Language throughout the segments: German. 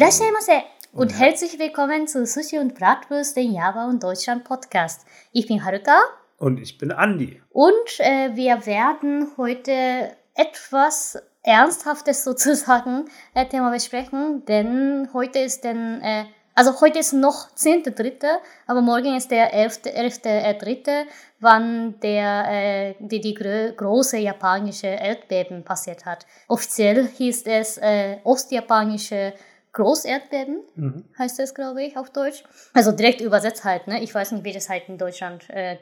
Irashaimase und herzlich willkommen zu Sushi und Bratwurst, den Java und Deutschland Podcast. Ich bin Haruka Und ich bin Andi. und äh, wir werden heute etwas Ernsthaftes sozusagen äh, Thema besprechen, denn heute ist denn, äh, also heute ist noch 10.3., aber morgen ist der 11.3., äh, wann der, äh, die, die grö große japanische Erdbeben passiert hat. Offiziell hieß es äh, ostjapanische Großerdbeben, Mhm. heißt es, glaube ich, auf Deutsch. Also direkt übersetzt halt, ne? Ich weiß nicht, wie das halt in Deutschland äh,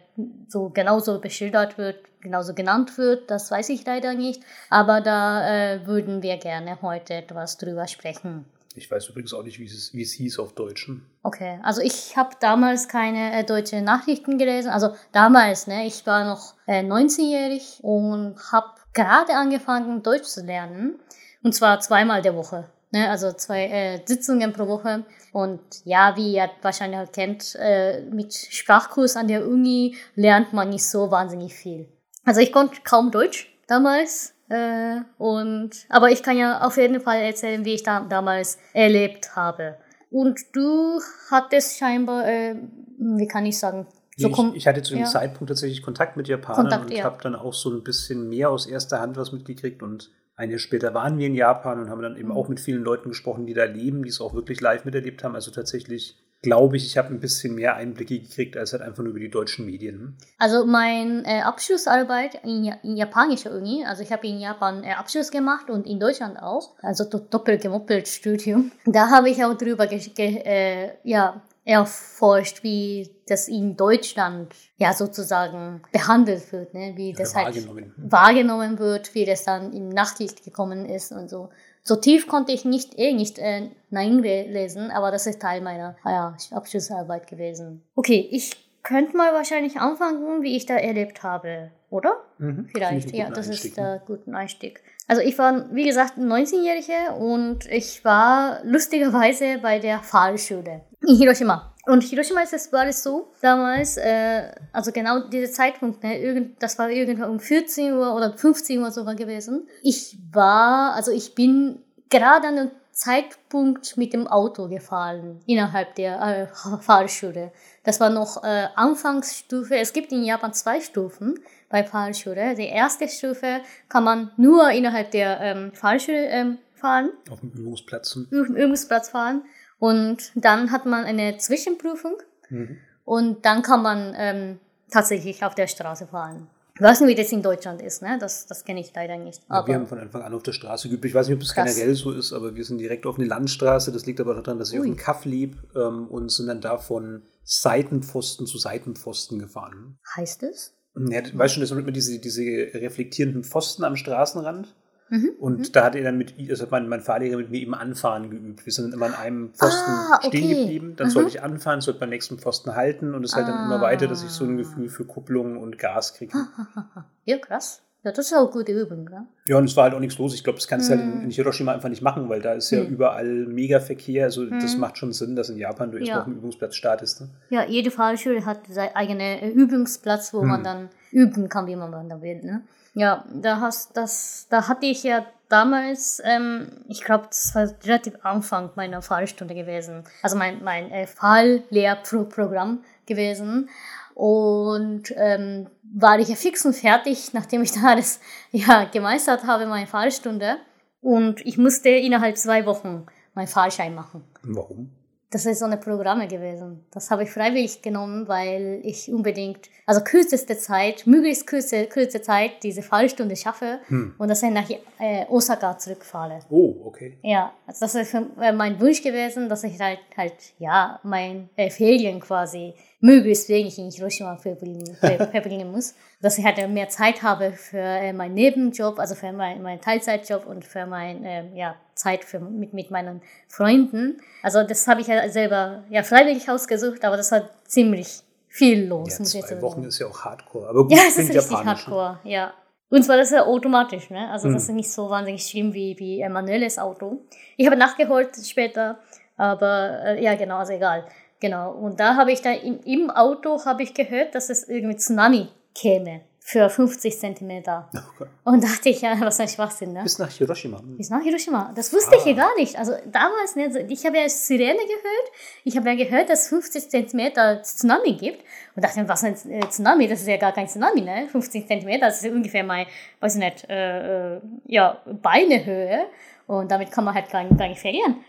so genauso beschildert wird, genauso genannt wird, das weiß ich leider nicht. Aber da äh, würden wir gerne heute etwas drüber sprechen. Ich weiß übrigens auch nicht, wie es, wie es hieß auf Deutschen. Okay, also ich habe damals keine äh, deutsche Nachrichten gelesen. Also damals, ne, ich war noch äh, 19-jährig und habe gerade angefangen, Deutsch zu lernen. Und zwar zweimal der Woche. Ne, also zwei äh, Sitzungen pro Woche. Und ja, wie ihr wahrscheinlich halt kennt, äh, mit Sprachkurs an der Uni lernt man nicht so wahnsinnig viel. Also ich konnte kaum Deutsch damals. Äh, und, aber ich kann ja auf jeden Fall erzählen, wie ich da, damals erlebt habe. Und du hattest scheinbar, äh, wie kann ich sagen, so ich, ich hatte zu dem ja. Zeitpunkt tatsächlich Kontakt mit Japanern Kontakt, und ja. habe dann auch so ein bisschen mehr aus erster Hand was mitgekriegt. Und ein Jahr später waren wir in Japan und haben dann eben auch mit vielen Leuten gesprochen, die da leben, die es auch wirklich live miterlebt haben. Also tatsächlich glaube ich, ich habe ein bisschen mehr Einblicke gekriegt als halt einfach nur über die deutschen Medien. Also mein äh, Abschlussarbeit in, ja in japanischer Uni, also ich habe in Japan äh, Abschluss gemacht und in Deutschland auch, also do doppelt gemoppelt Studium. Da habe ich auch drüber ge ge äh, ja, erforscht, wie das in Deutschland ja sozusagen behandelt wird, ne? wie das Oder halt wahrgenommen. wahrgenommen wird, wie das dann im Nachricht gekommen ist und so. So tief konnte ich nicht eh nicht äh, Nein lesen, aber das ist Teil meiner ja, Abschlussarbeit gewesen. Okay, ich könnte mal wahrscheinlich anfangen, wie ich da erlebt habe, oder? Mhm. Vielleicht, ja, das Einstieg, ist ne? der guten Einstieg. Also ich war, wie gesagt, 19-Jährige und ich war lustigerweise bei der Fahrschule in Hiroshima. Und Hiroshima ist es, war es so, damals, äh, also genau dieser Zeitpunkt, ne, irgend, das war irgendwann um 14 Uhr oder 15 Uhr sogar gewesen. Ich war, also ich bin gerade an dem Zeitpunkt mit dem Auto gefahren, innerhalb der äh, Fahrschule. Das war noch äh, Anfangsstufe. Es gibt in Japan zwei Stufen bei Fahrschule. Die erste Stufe kann man nur innerhalb der ähm, Fahrschule ähm, fahren, Auf dem Übungsplatz. Üb- Übungsplatz fahren. Und dann hat man eine Zwischenprüfung Mhm. und dann kann man ähm, tatsächlich auf der Straße fahren. Ich weiß nicht, wie das in Deutschland ist, ne? Das, das kenne ich leider nicht. Ja, wir haben von Anfang an auf der Straße geübt. Ich weiß nicht, ob es generell so ist, aber wir sind direkt auf eine Landstraße. Das liegt aber daran, dass ich Ui. auf dem Kaff lebe ähm, und sind dann da von Seitenpfosten zu Seitenpfosten gefahren. heißt es? Ja, du weißt schon, das sind immer diese, diese reflektierenden Pfosten am Straßenrand. Mhm. Und da hat er dann mit, also hat mein, mein Fahrlehrer mit mir eben anfahren geübt. Wir sind dann immer an einem Pfosten Ah, stehen okay. geblieben. Dann Mhm. sollte ich anfahren, sollte beim nächsten Pfosten halten und es halt dann immer Ah. weiter, dass ich so ein Gefühl für Kupplung und Gas kriege. Ja, krass. Ja, das ist auch eine gute Übung, ja. Ja, und es war halt auch nichts los. Ich glaube, das kannst du halt Mhm. in, in Hiroshima einfach nicht machen, weil da ist ja Mhm. überall mega Verkehr. Also das Mhm. macht schon Sinn, dass in Japan du erstmal Ja. auf dem Übungsplatz startest. Ne? Ja, jede Fahrschule hat seinen eigenen Übungsplatz, wo man Hm. dann üben kann, wie man dann will. Ne? Ja, da hast das, da hatte ich ja damals, ähm, ich glaube, das war relativ Anfang meiner Fahrstunde gewesen. Also mein, mein äh, Fahrlehrprogramm gewesen. Und ähm, war ich ja fix und fertig, nachdem ich dann alles ja, gemeistert habe, meine Fahrstunde. Und ich musste innerhalb zwei Wochen meinen Fahrschein machen. Warum? Das ist so eine Programme gewesen. Das habe ich freiwillig genommen, weil ich unbedingt, also kürzeste Zeit, möglichst kurze, kurze Zeit diese Fahrstunde schaffe Hm. und dass ich nach äh, Osaka zurückfahre. Oh, okay. Ja, also das ist äh, mein Wunsch gewesen, dass ich halt, halt ja, mein äh, Ferien quasi möglichst wenig in Hiroshima verbringen, ver verbringen muss. Dass ich halt mehr Zeit habe für äh, meinen Nebenjob, also für mein, meinen Teilzeitjob und für mein, ähm, ja, Zeit für, mit, mit meinen Freunden. Also das habe ich ja selber ja, freiwillig ausgesucht, aber das war ziemlich viel los. Ja, muss ich zwei jetzt Wochen sagen. ist ja auch Hardcore. Aber gut, Ja, es ist richtig japanisch, ne? hardcore, ja. Und zwar das ist ja automatisch, ne? Also das Hm. ist nicht so wahnsinnig schlimm wie, wie ein manuelles Auto. Ich habe nachgeholt später, aber äh, ja genau, also egal. Genau. Und da habe ich dann im, im Auto habe ich gehört, dass es irgendwie Tsunami käme. Für 50 Zentimeter. Okay. Und dachte ich, ja, was ein Schwachsinn, ne? Bis nach Hiroshima. Bis nach Hiroshima. Das wusste ich ja Ah. gar nicht. Also damals, ne, ich habe ja Sirene gehört. Ich habe ja gehört, dass es 50 Zentimeter Tsunami gibt. Und dachte, was ein äh, Tsunami? Das ist ja gar kein Tsunami, ne? 50 Zentimeter, das ist ungefähr mal, weiß ich nicht, äh, äh, ja, Beinehöhe. Und damit kann man halt gar, gar nicht verlieren.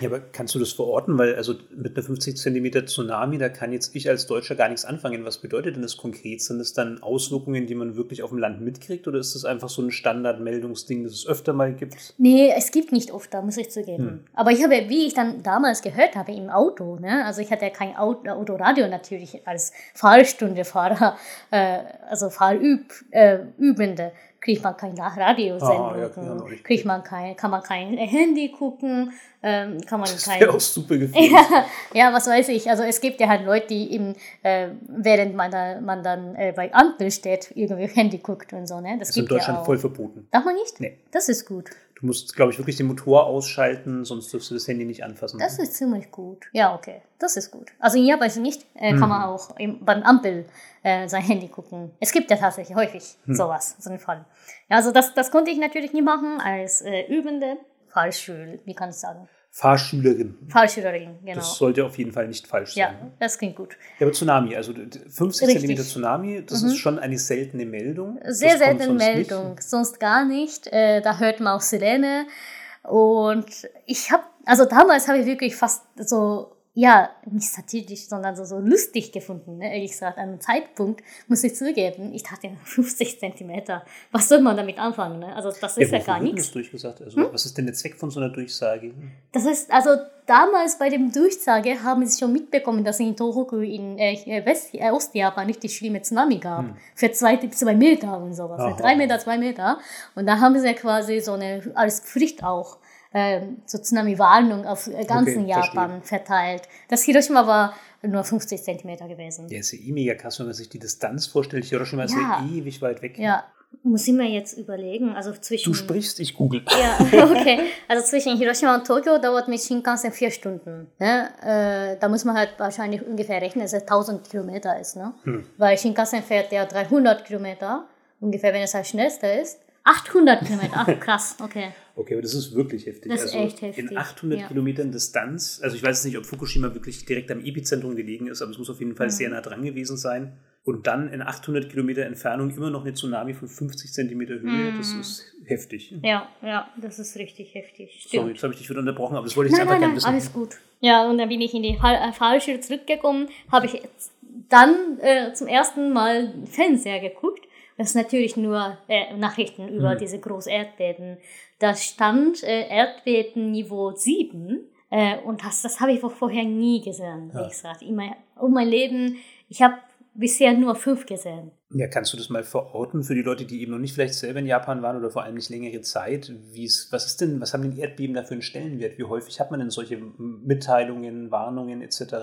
Ja, aber kannst du das verorten? Weil also mit einer 50 Zentimeter Tsunami, da kann jetzt ich als Deutscher gar nichts anfangen. Was bedeutet denn das konkret? Sind das dann Auswirkungen, die man wirklich auf dem Land mitkriegt? Oder ist das einfach so ein Standardmeldungsding, das es öfter mal gibt? Nee, es gibt nicht oft, da muss ich zugeben. Hm. Aber ich habe, wie ich dann damals gehört habe im Auto, ne, also ich hatte ja kein Auto, Autoradio natürlich als Fahrstundefahrer, äh, also Fahrübende, äh, Übende, kriegt man keine Radiosendungen, Ah, ja, noch nicht. kriegt man kein, kann man kein Handy gucken, ähm, kann man Das kein, auch super gefährlich. ja, was weiß ich. Also es gibt ja halt Leute, die eben, äh, während man, da, man dann äh, bei Ampel steht, irgendwie Handy guckt und so, ne? Das Das ist in ja Deutschland auch. voll verboten. Darf man nicht? Nee. Das ist gut. Du musst, glaube ich, wirklich den Motor ausschalten, sonst dürfst du das Handy nicht anfassen. Das ist ziemlich gut. Ja, okay. Das ist gut. Also in Japan nicht, äh, Mhm. kann man auch im, beim Ampel äh, sein Handy gucken. Es gibt ja tatsächlich häufig Mhm. sowas, so einen Fall. Ja, also das, das konnte ich natürlich nie machen als äh, Übende. Fahrschül, wie kann ich sagen? Fahrschülerin. Fahrschülerin, genau. Das sollte auf jeden Fall nicht falsch ja, sein. das klingt gut. Ja, aber Tsunami, also d- d- 50 Richtig. Zentimeter Tsunami, das ist schon eine seltene Meldung. Sehr das seltene Meldung, sonst gar nicht. Äh, da hört man auch Sirene. Und ich habe, also damals habe ich wirklich fast so, ja, nicht satirisch, sondern so, so lustig gefunden, ne? ehrlich gesagt. An einem Zeitpunkt, muss ich zugeben, ich dachte 50 Zentimeter. Was soll man damit anfangen? Ne? Also das ist ja, wofür gar nichts. durchgesagt? Also, was ist denn der Zweck von so einer Durchsage? Das ist, also damals bei dem Durchsage haben sie schon mitbekommen, dass es in Tohoku in äh, West, äh, Ostjapan richtig schlimme Tsunami gab. Für zwei, zwei Meter und sowas. Aha. Drei Meter, zwei Meter. Und da haben sie ja quasi so eine, als Pflicht auch, ähm, so Tsunami-Warnung auf äh, ganzen Okay, Japan verteilt. Das Hiroshima war nur 50 Zentimeter gewesen. Ja, ist ja eh mega krass, wenn man sich die Distanz vorstellt. Hiroshima ist ja Ja. ewig weit weg. Ja, muss ich mir jetzt überlegen. Also zwischen. Du sprichst, ich google. Ja, okay. Also zwischen Hiroshima und Tokio dauert mit Shinkansen vier Stunden. Ne? Äh, da muss man halt wahrscheinlich ungefähr rechnen, dass es 1000 Kilometer ist. Ne? Weil Shinkansen fährt ja 300 Kilometer, ungefähr, wenn es halt schnellster ist. 800 Kilometer, ach krass, okay. Okay, aber das ist wirklich heftig. Das ist also echt heftig, In 800 ja. Kilometern Distanz, also ich weiß nicht, ob Fukushima wirklich direkt am Epizentrum gelegen ist, aber es muss auf jeden Fall Mhm. sehr nah dran gewesen sein. Und dann in 800 Kilometer Entfernung immer noch eine Tsunami von 50 Zentimeter Höhe, Mhm. das ist heftig. Ja, ja, das ist richtig heftig. Sorry, jetzt habe ich dich wieder unterbrochen, aber das wollte ich Nein, einfach nein, gerne nein, wissen. alles gut. Ja, und dann bin ich in die äh, Fallschule zurückgekommen, habe ich jetzt dann äh, zum ersten Mal Fernseher geguckt. Das ist natürlich nur äh, Nachrichten über diese große Erdbeben. Da stand äh, Erdbebenniveau 7 äh, und das, das habe ich vorher nie gesehen, wie Ja. ich gesagt. In mein, um mein Leben, ich habe bisher nur fünf gesehen. Ja, kannst du das mal verorten für die Leute, die eben noch nicht vielleicht selber in Japan waren oder vor allem nicht längere Zeit? Wie es, was ist denn, was haben denn Erdbeben da für einen Stellenwert? Wie häufig hat man denn solche Mitteilungen, Warnungen etc.?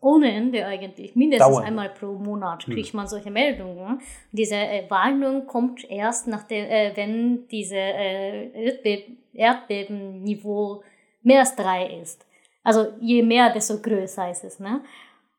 Ohne Ende eigentlich. Mindestens Dauernd. einmal pro Monat kriegt man solche Meldungen. Diese äh, Warnung kommt erst nach dem, äh, wenn diese äh, Erdbeb Erdbebenniveau mehr als drei ist. Also je mehr, desto größer ist es. Ne?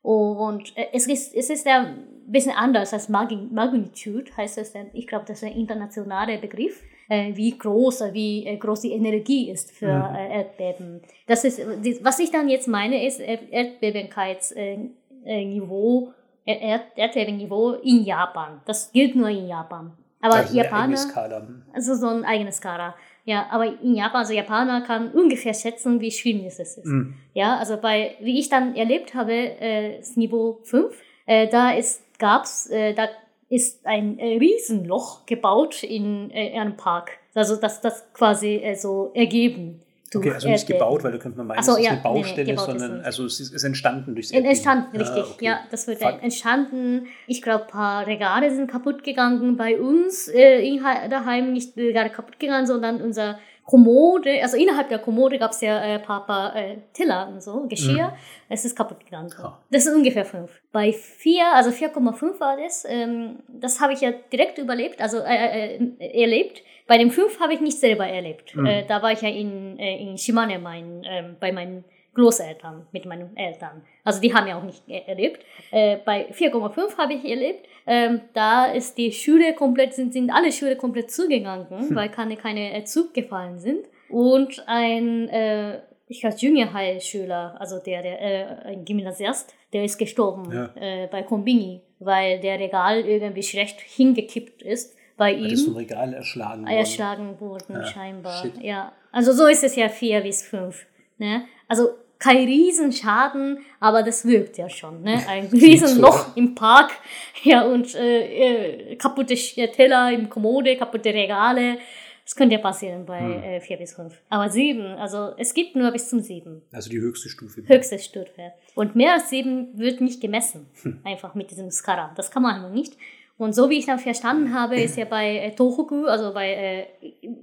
Und äh, es ist, es ist ja ein bisschen anders als Magnitude, heißt es denn. Ich glaube, das ist ein internationaler Begriff, äh, wie groß, äh, wie äh, groß die Energie ist für Mhm. Erdbeben. Das ist, was ich dann jetzt meine, ist Erdbebenkeitsniveau, Niveau, Erd Erdbebenniveau in Japan. Das gilt nur in Japan. Aber Also Japaner, Skala. also so ein eigenes Skala. Ja, aber in Japan, also Japaner kann ungefähr schätzen, wie schlimm es ist. Mhm. Ja, also bei, wie ich dann erlebt habe, äh, das Niveau 5, äh, da ist, gab's, äh, da ist ein äh, Riesenloch gebaut in äh, einem Park. Also das, das quasi äh, so ergeben. Okay, also nicht Erdbeben. gebaut, weil da könnte man meinen, so, es ist ja, eine nee, nee, Baustelle, gebaut ist sondern also es ist, entstanden durchs En- Erdbeben. Entstanden, richtig. Ah, okay. Ja, das wird Fuck. entstanden. Ich glaube, ein paar Regale sind kaputt gegangen bei uns äh, daheim. Nicht Regale kaputt gegangen, sondern unser Kommode, also innerhalb der Kommode gab es ja äh, paar äh, Teller und so, Geschirr. Es ist kaputt gegangen. Ah. Das ist ungefähr fünf. Bei vier, also 4,5 war das, ähm, das habe ich ja direkt überlebt, also äh, äh, erlebt. Bei dem fünf habe ich nicht selber erlebt. Mhm. Äh, da war ich ja in, äh, in Shimane, mein, ähm, bei meinen Großeltern, mit meinen Eltern. Also die haben ja auch nicht erlebt. Äh, bei 4,5 habe ich erlebt. Ähm, da ist die Schule komplett, sind, sind alle Schule komplett zugegangen, hm. weil keine, keine Zug gefallen sind. Und ein, äh, ich glaube, Junior High Schüler, also der, der, äh, ein Gymnasiast, der ist gestorben ja. äh, bei Kombini, weil der Regal irgendwie schlecht hingekippt ist bei ihm. Ist ein Regal erschlagen worden. Erschlagen wurden, ja, scheinbar. Shit. Ja. Also so ist es ja vier bis fünf. Ne? Also kein Riesenschaden, aber das wirkt ja schon. Ne? Ein Riesenloch im Park ja, und äh, äh kaputte Teller im Kommode, kaputte Regale. Das könnte ja passieren bei hm. äh, 4 bis 5. Aber 7, also es gibt nur bis zum 7. Also die höchste Stufe. Höchste Stufe. Und mehr als 7 wird nicht gemessen. Hm. Einfach mit diesem Skara. Das kann man noch nicht. Und so wie ich dann verstanden habe, ist ja bei äh, Tohoku, also bei, äh,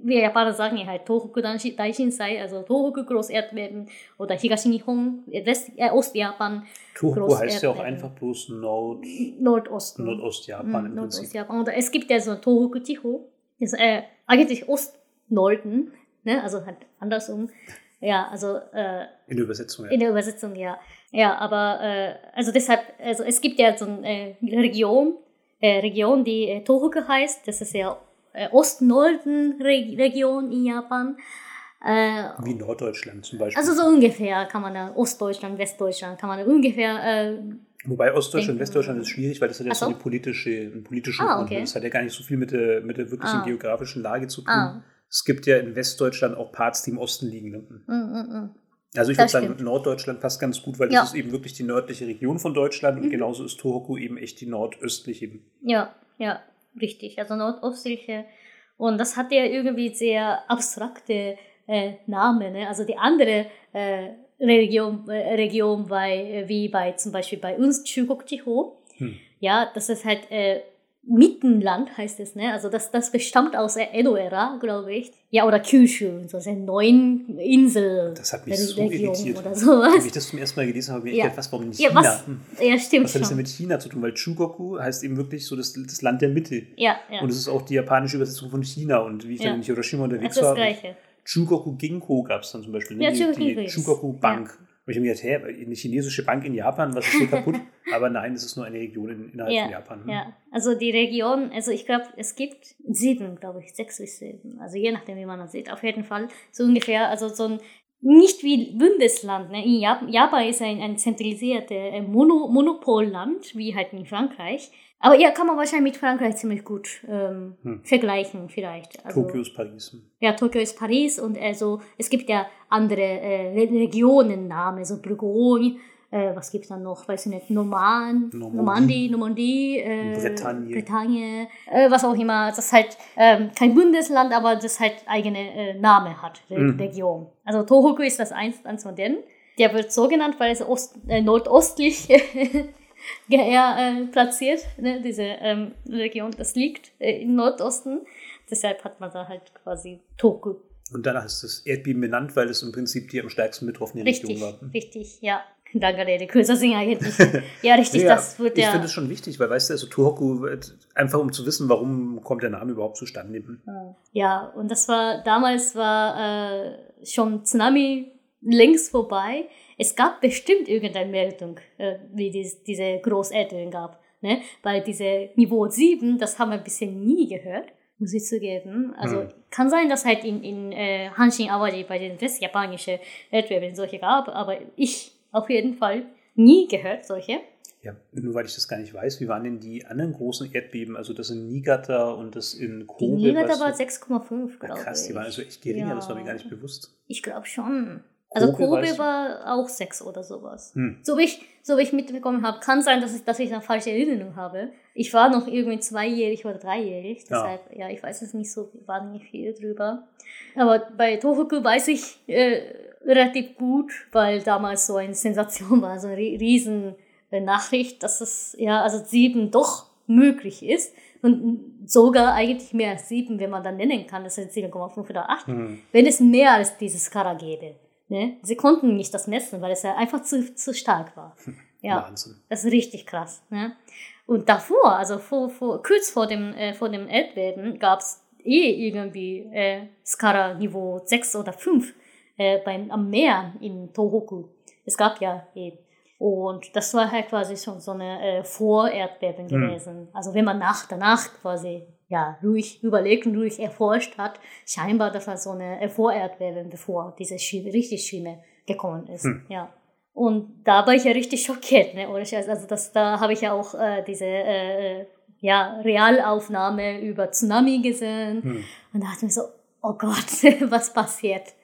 wir Japaner sagen ja halt Tohoku Daishinsei, also Tohoku Großerdbeben oder Higashi Nihon, West, äh, Ostjapan. Tohoku heißt ja auch einfach bloß Nord Nordosten. Nordostjapan im Nordostjapan. Und es gibt ja so Tohoku Chiho, ist äh, eigentlich Ostnorden, ne? also halt andersrum. Ja, also äh, in der Übersetzung, ja. In der Übersetzung, ja. Ja, aber äh, also deshalb, also es gibt ja so eine äh, Region, äh, Region, die äh, Tohoku heißt. Das ist ja äh, Ost-Norden-Region in Japan. Äh, Wie Norddeutschland zum Beispiel. Also so ungefähr kann man da, Ostdeutschland, Westdeutschland, kann man da ungefähr. Äh, Wobei Ostdeutschland und Westdeutschland ist schwierig, weil das hat ja so, eine politische, einen politischen ah, okay. Das hat ja gar nicht so viel mit der, mit der wirklichen ah. geografischen Lage zu tun. Ah. Es gibt ja in Westdeutschland auch Parts, die im Osten liegen. Mm, mm, mm. Also ich würde sagen, Norddeutschland passt ganz gut, weil ja. das ist eben wirklich die nördliche Region von Deutschland und mhm. genauso ist Tohoku eben echt die nordöstliche. Ja, ja, richtig. Also nordöstliche. Und das hat ja irgendwie sehr abstrakte äh, Namen. Ne? Also die andere äh, Region, äh, Region bei, wie bei zum Beispiel bei uns Chugokjiho. Hm. Ja, das ist halt äh, Mittenland heißt es, ne? Also das, das bestammt aus der Edo-Ära, glaube ich. Ja, oder Kyushu, so eine neuen Insel. Das hat mich so irritiert. Oder sowas. Als ich das zum ersten Mal gelesen habe, habe ich ja. gedacht, was, warum nicht ja, China? Was? Hm. Ja, stimmt Was hat das denn mit China zu tun? Weil Chugoku heißt eben wirklich so das, das Land der Mitte. Ja, ja. Und es ist auch die japanische Übersetzung von China. Und wie ich ja. dann in Hiroshima unterwegs das war, das Gleiche. Chugoku Ginko gab es dann zum Beispiel. Ne? Ja, die, die Chugoku Bank. Ja. Und ich habe mir gedacht, hä, eine chinesische Bank in Japan, was ist so kaputt? Aber nein, es ist nur eine Region in, innerhalb ja, von Japan. Hm. Ja, also die Region, also ich glaube, es gibt sieben, glaube ich, sechs bis sieben. Also je nachdem, wie man das sieht. Auf jeden Fall so ungefähr, also so ein nicht wie Bundesland. Ne? In Japan, Japan ist ein, ein zentralisiertes äh, Mono, Monopolland, wie halt in Frankreich. Aber ja, kann man wahrscheinlich mit Frankreich ziemlich gut ähm, hm. vergleichen, vielleicht. Also, Tokio ist Paris. Ja, Tokio ist Paris und also es gibt ja andere äh, Regionennamen, so Bourgogne, äh, was gibt's dann noch? Weiß ich nicht, Norman, Normandie, Normandie, äh, Bretagne, Bretagne äh, was auch immer. Das ist halt ähm, kein Bundesland, aber das halt eigene äh, Name hat, Re mhm. Region. Also Tohoku ist das eins, eins von denen. Der wird so genannt, weil es Ost, äh, nordostlich äh, platziert, ne, diese ähm, Region, das liegt äh, im Nordosten. Deshalb hat man da halt quasi Toku. Und danach ist das Erdbeben benannt, weil es im Prinzip die am stärksten betroffene richtig, Region war. Richtig, ja. Danke, Rede. Kürzer singen eigentlich. Ja, richtig, ja, das wird ja. Ich finde es schon wichtig, weil, weißt du, also Tohoku, einfach um zu wissen, warum kommt der Name überhaupt zustande. Ja, und das war, damals war äh, schon Tsunami längst vorbei es gab bestimmt irgendeine Meldung, äh, wie dies, diese Großeltern gab. Ne? Weil diese Niveau 7, das haben wir bisher nie gehört, muss ich zugeben. Also hm. kann sein, dass halt in, in äh, Hanshin Awaji bei den westjapanischen Erdbeben solche gab, aber ich auf jeden Fall nie gehört solche. Ja, nur weil ich das gar nicht weiß, wie waren denn die anderen großen Erdbeben? Also das in Niigata und das in Kobe? Die Niigata war 6,5, glaube ich. Krass, die waren also echt geringer, ja. das war mir gar nicht bewusst. Ich glaube schon. Also Kobe, Kobe war auch sechs oder sowas. Hm. So wie ich, so wie ich mitbekommen habe, kann sein, dass ich, dass ich eine falsche Erinnerung habe. Ich war noch irgendwie zweijährig oder dreijährig, deshalb, ja, ja ich weiß es nicht so wahnsinnig viel drüber. Aber bei Tohoku weiß ich äh, relativ gut, weil damals so eine Sensation war, so eine riesen Nachricht, dass es, ja, also sieben doch möglich ist. Und sogar eigentlich mehr als sieben, wenn man dann nennen kann, das sind 7,5 oder 8, hm. wenn es mehr als dieses Skala gäbe. Ne? Sie konnten nicht das messen, weil es ja einfach zu, zu stark war. Ja, Wahnsinn. Das ist richtig krass. Ne? Und davor, also vor, vor, kurz vor dem, äh, vor dem Erdbeben, gab es eh irgendwie äh, Skala Niveau 6 oder 5 äh, beim, am Meer in Tohoku. es gab ja eben. Und das war halt quasi schon so eine äh, Vorerdbeben Hm. gewesen. Also wenn man nach danach quasi ja ruhig überlegt und ruhig erforscht hat, scheinbar das war so eine äh, Vorerdbeben, bevor diese Schlimme, richtig Schlimme gekommen ist. Hm. Ja. Und da war ich ja richtig schockiert, ne? Scheiß. Also das, da habe ich ja auch äh, diese äh, ja, Realaufnahme über Tsunami gesehen. Hm. Und da dachte ich mir so, oh Gott, was passiert?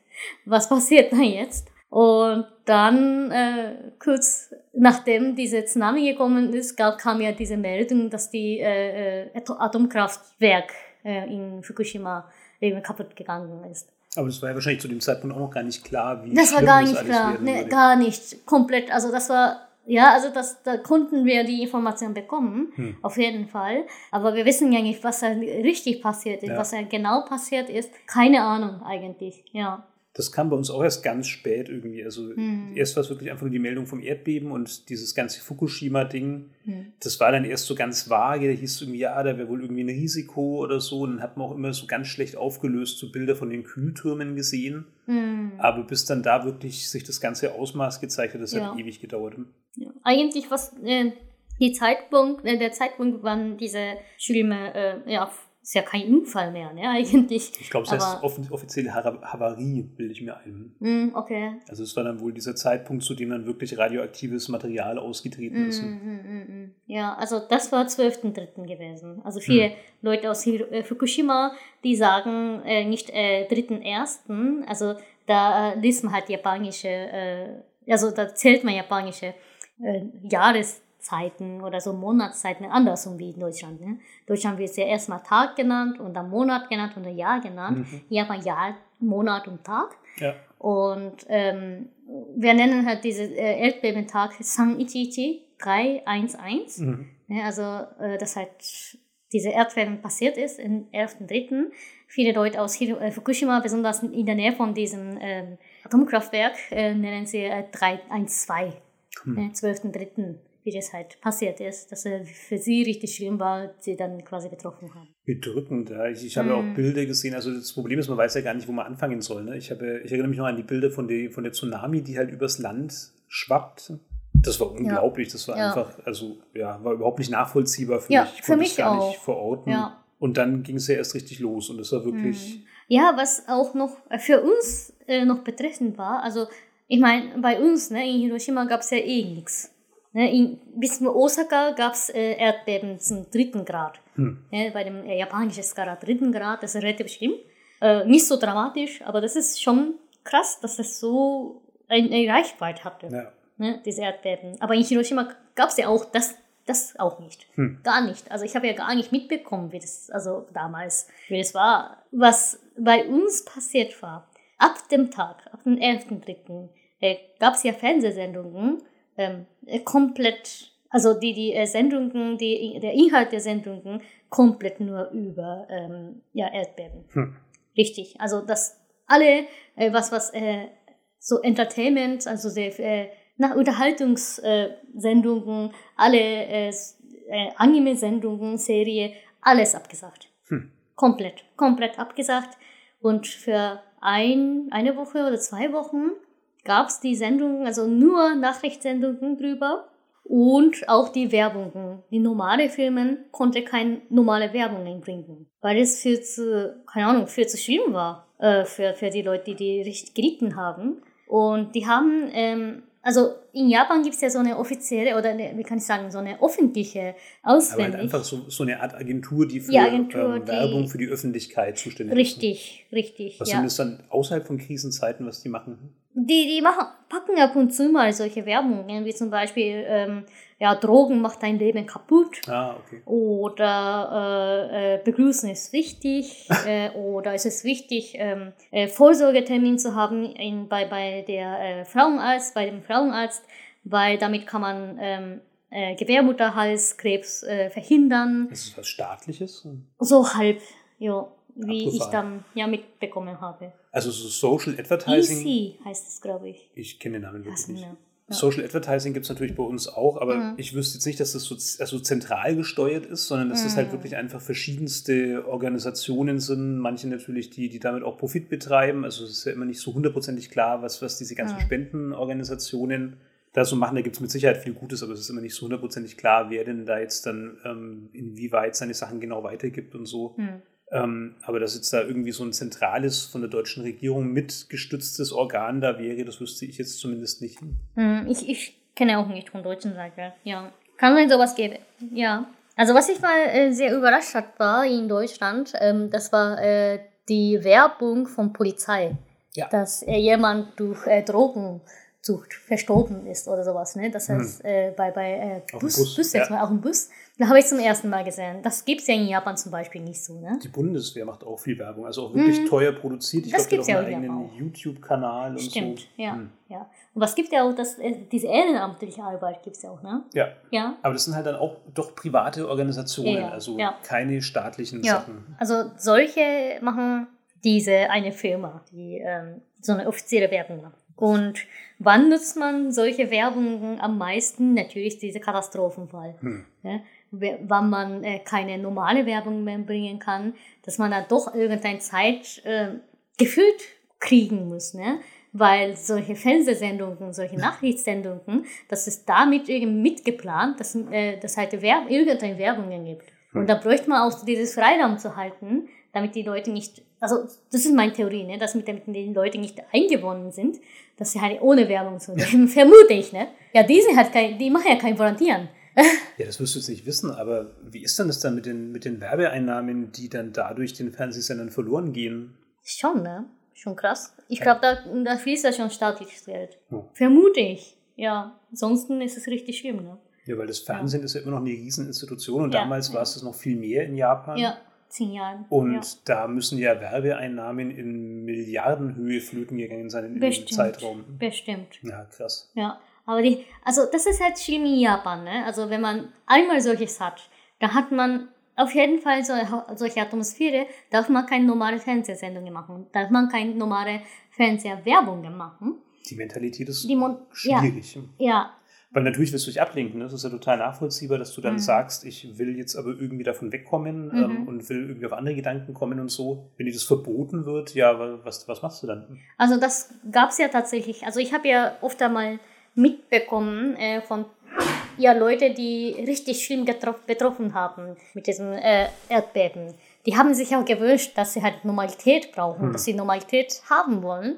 Was passiert da jetzt? Und dann, äh, kurz nachdem diese Tsunami gekommen ist, gab, kam ja diese Meldung, dass die äh, äh, Ato- Atomkraftwerk äh, in Fukushima eben kaputt gegangen ist. Aber das war ja wahrscheinlich zu dem Zeitpunkt auch noch gar nicht klar, wie Das war gar nicht klar, ne, würde. gar nicht, komplett. Also das war, ja, also das, da konnten wir die Information bekommen, Hm. auf jeden Fall. Aber wir wissen ja nicht, was da richtig passiert ist, Ja. was da genau passiert ist. Keine Ahnung eigentlich, ja. Das kam bei uns auch erst ganz spät irgendwie. Also Hm. erst war es wirklich einfach nur die Meldung vom Erdbeben und dieses ganze Fukushima-Ding. Hm. Das war dann erst so ganz vage. Da hieß irgendwie, ja, da wäre wohl irgendwie ein Risiko oder so. Und dann hat man auch immer so ganz schlecht aufgelöst, so Bilder von den Kühltürmen gesehen. Hm. Aber bis dann da wirklich sich das ganze Ausmaß gezeigt hat, das Ja. hat ewig gedauert. Ja. Eigentlich was äh, die Zeitpunkt, äh, der Zeitpunkt, wann diese Schlimme, äh, ja, ist ja kein Unfall mehr, ne, eigentlich. Ich glaube, es heißt Aber- off offizielle Havarie, bilde ich mir ein. Hm, okay. Also es war dann wohl dieser Zeitpunkt, zu dem dann wirklich radioaktives Material ausgetreten ist. Mm, mm, mm. Ja, also das war 12.3. gewesen. Also viele Leute aus äh, Fukushima, die sagen äh, nicht äh, 3.1., also da äh, liest man halt japanische, äh, also da zählt man japanische äh, Jahreszeiten oder so Monatszeiten andersrum wie in Deutschland. Ne? Deutschland wird ja erstmal Tag genannt und dann Monat genannt und dann Jahr genannt. Mhm. Japan Jahr, Monat und Tag. Ja. Und ähm, wir nennen halt diese äh, Erdbebentag San Ichichi 311. Mhm. Ne, also, äh, dass halt diese Erdbeben passiert ist, am 11.3. Viele Leute aus Hiro äh, Fukushima, besonders in der Nähe von diesem ähm, Atomkraftwerk, äh, nennen sie äh, 312, Hm. ne, 12.3., wie das halt passiert ist, dass äh, für sie richtig schlimm war, sie dann quasi betroffen haben. Bedrückend, ja. Ich, ich habe ja Mhm. auch Bilder gesehen. Also das Problem ist, man weiß ja gar nicht, wo man anfangen soll. Ne? Ich, habe, ich erinnere mich noch an die Bilder von der, von der Tsunami, die halt übers Land schwappt. Das war unglaublich. Das war Ja. einfach, also ja, war überhaupt nicht nachvollziehbar für Ja, mich. Ich für konnte mich es gar auch. nicht verorten. Ja. Und dann ging es ja erst richtig los. Und das war wirklich. Ja, was auch noch für uns äh, noch betreffend war, also ich meine, bei uns ne, in Hiroshima gab es ja eh nichts. Ne, in, bis in Osaka gab es äh, Erdbeben zum dritten Grad. Hm. Ne, bei dem äh, japanischen Skala dritten Grad, das ist relativ schlimm. Äh, nicht so dramatisch, aber das ist schon krass, dass es so eine, eine Reichweite hatte, Ja. ne, diese Erdbeben. Aber in Hiroshima gab es ja auch das, das auch nicht. Hm. Gar nicht. Also ich habe ja gar nicht mitbekommen, wie das, also damals, wie das war. Was bei uns passiert war, ab dem Tag, ab dem 11.3., äh, gab es ja Fernsehsendungen, ähm, äh, komplett, also die, die äh, Sendungen, die, der Inhalt der Sendungen komplett nur über ähm, ja, Erdbeben. Hm. Richtig. Also das alle, äh, was, was äh, so Entertainment, also der, äh, nach Unterhaltungssendungen, Sendungen, alle äh, äh, Anime-Sendungen, Serie, alles abgesagt. Hm. Komplett, komplett abgesagt. Und für ein, eine Woche oder zwei Wochen gab es die Sendungen, also nur Nachrichtssendungen drüber und auch die Werbungen. Die normale Filme konnte keine normale Werbungen bringen, weil es viel zu, keine Ahnung, viel zu schlimm war äh, für, für die Leute, die die richtig gelitten haben. Und die haben, ähm, also in Japan gibt es ja so eine offizielle oder eine, wie kann ich sagen, so eine öffentliche Aber halt auswendig. einfach so, so eine Art Agentur, die für Ja, Agentur, ähm, die- Werbung für die Öffentlichkeit zuständig ist. Richtig, richtig. Was ja. sind das dann außerhalb von Krisenzeiten, was die machen? Die, die machen, packen ab und zu mal solche Werbungen, wie zum Beispiel, ähm, ja, Drogen macht dein Leben kaputt. Ah, okay. Oder äh, äh, Begrüßen ist wichtig. äh, oder es ist wichtig, ähm, äh, Vorsorgetermin zu haben in, bei, bei der äh, Frauenarzt, bei dem Frauenarzt, weil damit kann man ähm, äh, Gebärmutterhalskrebs äh, verhindern. Ist das was Staatliches? So halb, ja, wie ich dann ja mitbekommen habe. Also so Social Advertising? EC heißt es, glaube ich. Ich kenne den Namen wirklich Also, nicht. ja. Social Advertising gibt es natürlich bei uns auch, aber Mhm. ich wüsste jetzt nicht, dass das so also zentral gesteuert ist, sondern dass das halt Mhm. wirklich einfach verschiedenste Organisationen sind. Manche natürlich, die, die damit auch Profit betreiben. Also es ist ja immer nicht so hundertprozentig klar, was, was diese ganzen Mhm. Spendenorganisationen da so machen. Da gibt es mit Sicherheit viel Gutes, aber es ist immer nicht so hundertprozentig klar, wer denn da jetzt dann ähm, inwieweit seine Sachen genau weitergibt und so. Hm. Ähm, aber dass jetzt da irgendwie so ein zentrales, von der deutschen Regierung mitgestütztes Organ da wäre, das wüsste ich jetzt zumindest nicht. Hm, Ich, ich kenne auch nicht von deutschen Seite. Ja. Kann sein, sowas gäbe. Ja. Also was ich mal äh, sehr überrascht hat, war in Deutschland, ähm, das war äh, die Werbung von Polizei. Ja. Dass äh, jemand durch äh, Drogensucht verstorben ist oder sowas. Ne? Das heißt, äh, bei, bei äh, Bus, Bus, Bus, jetzt ja. mal, auch im Bus. Da habe ich zum ersten Mal gesehen. Das gibt es ja in Japan zum Beispiel nicht so. Ne? Die Bundeswehr macht auch viel Werbung, also auch wirklich teuer produziert. Ich glaube, die hat ja einen eigenen. YouTube-Kanal und Stimmt, so. ja, Hm. ja. Und was gibt ja auch, das, äh, diese ehrenamtliche Arbeit gibt es ja auch, ne? Ja, Ja. aber das sind halt dann auch doch private Organisationen, Ja, also keine staatlichen Sachen. also solche machen diese eine Firma, die ähm, so eine offizielle Werbung macht. Und wann nutzt man solche Werbungen am meisten? Natürlich diese Katastrophenfall. Hm. Ja, wann man äh, keine normale Werbung mehr bringen kann, dass man dann doch irgendeine Zeit äh, gefüllt kriegen muss, ne? Weil solche Fernsehsendungen, solche Nachrichtssendungen, das ist damit irgendwie mitgeplant, dass äh, halt Werb irgendeine Werbungen gibt. Und da bräuchte man auch dieses Freiraum zu halten, damit die Leute nicht, also das ist meine Theorie, ne, dass mit, damit die Leute nicht eingewonnen sind, dass sie halt ohne Werbung zu leben, vermute ich, ne? Ja, diese hat kein, die machen ja kein Volontieren. Ja, das wirst du jetzt nicht wissen, aber wie ist denn das dann mit den, mit den Werbeeinnahmen, die dann dadurch den Fernsehsendern verloren gehen? Schon, ne? Schon krass. Ich glaube, da, da fließt ja schon Geld. Hm. Vermute ich. Ja, ansonsten ist es richtig schlimm, ne? Ja, weil das Fernsehen ist ja immer noch eine Rieseninstitution und Ja, damals ja. war es das noch viel mehr in Japan. Ja, zehn Jahren. Und ja. da müssen ja Werbeeinnahmen in Milliardenhöhe flöten gegangen sein in dem Bestimmt. Zeitraum. Bestimmt. Ja, krass. Ja, aber die, also das ist halt schlimm in Japan, ne? Also wenn man einmal solches hat, da hat man auf jeden Fall so, solche Atmosphäre, darf man keine normale Fernsehsendungen machen, darf man keine normale Fernsehwerbungen machen. Die Mentalität ist Die Mon ja, schwierig. ja, Weil natürlich willst du dich ablenken. Ne? Das ist ja total nachvollziehbar, dass du dann Mhm. sagst, ich will jetzt aber irgendwie davon wegkommen ähm, Mhm. und will irgendwie auf andere Gedanken kommen und so. Wenn dir das verboten wird, ja, wa- was, was machst du dann? Also das gab es ja tatsächlich. Also ich habe ja oft einmal mitbekommen äh, von ja, Leute, die richtig schlimm betroffen haben mit diesem äh, Erdbeben. Die haben sich auch gewünscht, dass sie halt Normalität brauchen, Hm. dass sie Normalität haben wollen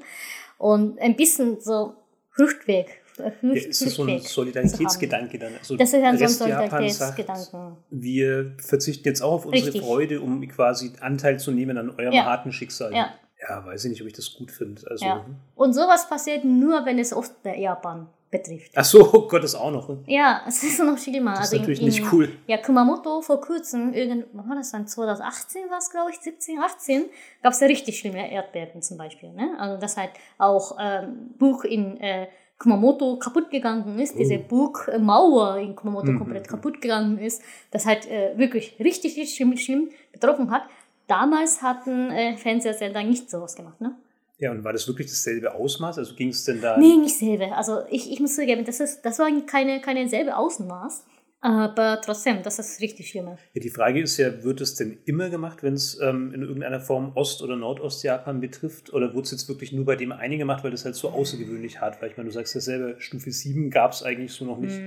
und ein bisschen so Fluchtweg. Äh, Ja, ist das so ein Solidaritätsgedanke dann? Also Das ist dann so ein Solidaritätsgedanken. Wir verzichten jetzt auch auf unsere Richtig. Freude, um quasi Anteil zu nehmen an eurem Ja. harten Schicksal. Ja. ja, weiß ich nicht, ob ich das gut finde. Also, Ja. Und sowas passiert nur, wenn es Ostjapan betrifft. Ach so, oh Gott, das auch noch. Ja, es ist noch schlimmer. Das ist also natürlich in, nicht cool. Ja, Kumamoto vor kurzem, irgend, wann war das dann? 2018 war es, glaube ich, 17, 18, gab es ja richtig schlimme Erdbeben zum Beispiel. Ne? Also, dass halt auch ähm, Burg in äh, Kumamoto kaputt gegangen ist, diese Burgmauer in Kumamoto Mhm, komplett mhm. kaputt gegangen ist, das halt äh, wirklich richtig, richtig schlimm, schlimm betroffen hat. Damals hatten äh, Fernsehsender nicht sowas gemacht, ne? Ja, und war das wirklich dasselbe Ausmaß? Also ging es denn da. Nee, nicht selbe. Also ich, ich muss zugeben, das, ist, das war keine, keine selbe Außenmaß. Aber trotzdem, das ist richtig schlimm. Ja, die Frage ist ja, wird es denn immer gemacht, wenn es ähm, in irgendeiner Form Ost- oder Nordostjapan betrifft? Oder wurde es jetzt wirklich nur bei dem einen gemacht, weil das halt so außergewöhnlich hart war? Ich meine, du sagst ja selber, Stufe 7 gab es eigentlich so noch nicht.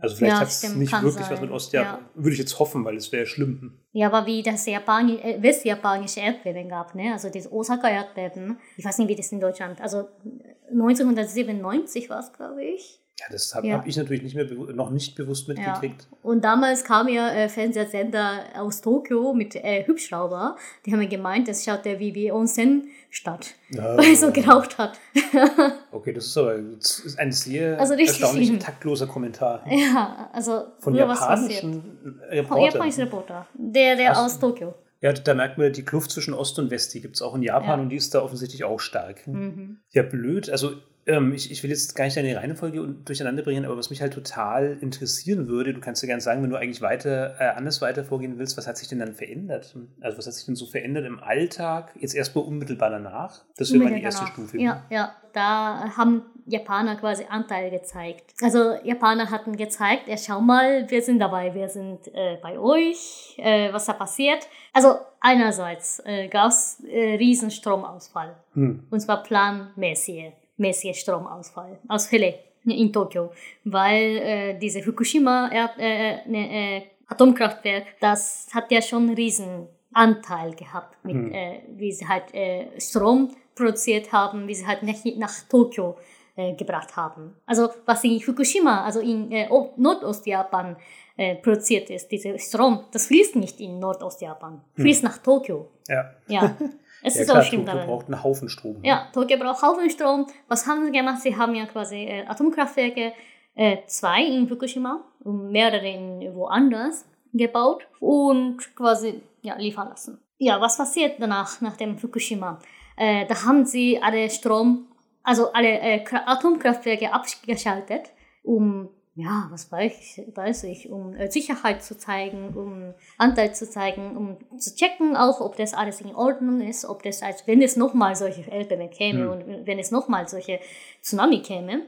Also vielleicht Mm. Ja, hat es nicht wirklich was sein. mit Ostjapan. Würde ich jetzt hoffen, weil es wäre schlimm. Ja, aber wie das Japani äh, westjapanische Erdbeben gab, ne? Also das Osaka-Erdbeben. Ich weiß nicht, wie das in Deutschland. Also 1997 war es, glaube ich. Ja, das habe Ja. hab ich natürlich nicht mehr noch nicht bewusst mitgekriegt. Und damals kam ja äh, Fernsehsender aus Tokio mit äh, Hubschrauber. Die haben ja gemeint, das schaut ja wie wie Onsen-Stadt, Ja. weil es so geraucht hat. Okay, das ist aber das ist ein sehr Also erstaunlich schlimm. taktloser Kommentar. ja, also Von japanischen Von Reportern. japanischen Reporter. Der, der aus Tokio. Ja, da merkt man, die Kluft zwischen Ost und West, die gibt es auch in Japan Ja. und die ist da offensichtlich auch stark. Mhm. Ja, blöd. Also ähm, ich, ich will jetzt gar nicht deine Reihenfolge durcheinander bringen, aber was mich halt total interessieren würde, du kannst ja gerne sagen, wenn du eigentlich weiter, äh, anders weiter vorgehen willst, was hat sich denn dann verändert? Also was hat sich denn so verändert im Alltag? Jetzt erstmal unmittelbar danach. Das wäre meine erste Stufe. Ja, ja, da haben Japaner quasi Anteil gezeigt. Also Japaner hatten gezeigt, ja, schau mal, wir sind dabei, wir sind äh, bei euch, äh, was da passiert. Also einerseits äh, gab es äh, riesen Stromausfall. Hm. Und zwar planmäßig mäßig Stromausfall, Ausfälle in Tokio, weil äh, diese Fukushima Erd, äh, ne, äh, Atomkraftwerk, das hat ja schon einen riesen Anteil gehabt, mit, hm. äh, wie sie halt äh, Strom produziert haben, wie sie halt nach, nach Tokio äh, gebracht haben. Also was in Fukushima, also in äh, Nordostjapan äh, produziert ist, dieser Strom, das fließt nicht in Nordostjapan, hm. fließt hm. nach Tokio. Ja. Ja. Es ja, ist klar, auch schlimm Tokio braucht einen Haufen Strom. Ja, Tokio braucht einen Haufen Strom. Was haben sie gemacht? Sie haben ja quasi äh, Atomkraftwerke, äh, zwei in Fukushima und mehrere in woanders gebaut und quasi ja, liefern lassen. Ja, was passiert danach, nach dem Fukushima? Äh, da haben sie alle Strom, also alle äh, Atomkraftwerke abgeschaltet, um ja, was weiß ich, weiß ich, um äh, Sicherheit zu zeigen, um Anteil zu zeigen, um zu checken auch, ob das alles in Ordnung ist, ob das, als wenn es nochmal solche Erdbeben käme hm. und wenn es nochmal solche Tsunami käme,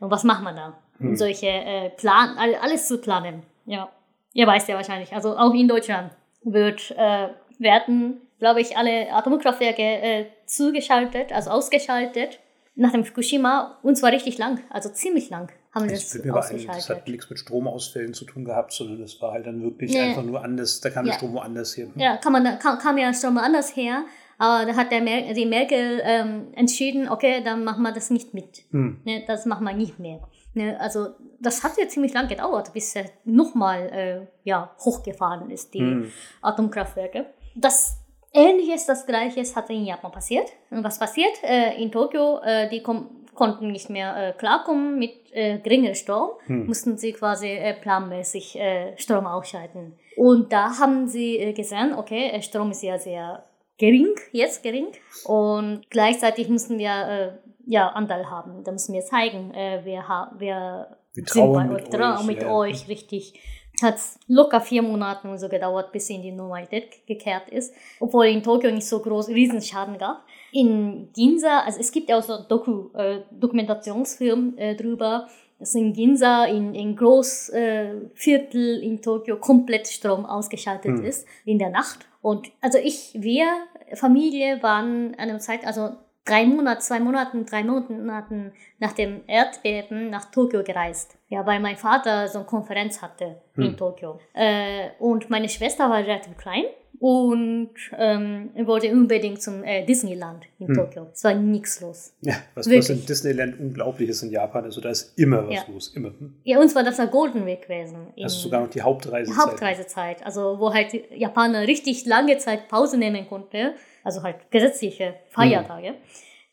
und was macht man da? Hm. Um solche äh, Plan, alles zu planen. Ja, ihr weißt ja wahrscheinlich, also auch in Deutschland wird, äh, werden, glaube ich, alle Atomkraftwerke äh, zugeschaltet, also ausgeschaltet nach dem Fukushima und zwar richtig lang, also ziemlich lang haben das ausgeschaltet. das hat nichts mit Stromausfällen zu tun gehabt, sondern das war halt dann wirklich nee. einfach nur anders, da kam ja. der Strom woanders her. Ja, kam, man, kam, kam ja Strom woanders her, aber da hat der Mer die Merkel ähm, entschieden, okay, dann machen wir das nicht mit. Hm. Ne, das machen wir nicht mehr. Ne, also das hat ja ziemlich lang gedauert, bis er nochmal äh, ja, hochgefahren ist, die hm. Atomkraftwerke. Das Ähnliches, das Gleiche hat in Japan passiert. Und was passiert? Äh, in Tokio, äh, die kommen konnten nicht mehr äh, klarkommen mit äh, geringer Strom, hm. mussten sie quasi äh, planmäßig äh, Strom ausschalten. Und da haben sie äh, gesehen, okay, äh, Strom ist ja sehr gering, jetzt gering. Und gleichzeitig müssen wir äh, ja Anteil haben. Da müssen wir zeigen, äh, wir, wir, wir sind bei mit euch, mit ja. euch richtig hat locker vier Monate so gedauert, bis sie in die Normalität gekehrt ist. Obwohl in Tokio nicht so groß Riesenschaden gab in Ginza, also es gibt ja auch so Doku, äh, Dokumentationsfilm äh, drüber, dass in Ginza, in, in Großviertel äh, in Tokio komplett Strom ausgeschaltet hm. ist in der Nacht. Und also ich, wir, Familie, waren an einer Zeit, also drei Monate, zwei Monaten, drei Monaten nach dem Erdbeben nach Tokio gereist. Ja, weil mein Vater so eine Konferenz hatte hm. in Tokio. Äh, und meine Schwester war relativ klein und ähm, wollte unbedingt zum äh, Disneyland in hm. Tokio. Es war nichts los. Ja, was, was in Disneyland unglaublich ist in Japan, also da ist immer was ja. los, immer. Hm? Ja, uns war das der Golden Week gewesen. Also sogar noch die Hauptreisezeit. Hauptreisezeit, also wo halt Japaner richtig lange Zeit Pause nehmen konnte, also halt gesetzliche Feiertage. Hm.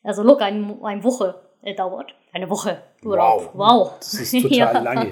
Also locker eine, eine Woche äh, dauert. Eine Woche Urlaub. Wow. wow. Das ist total ja. lange.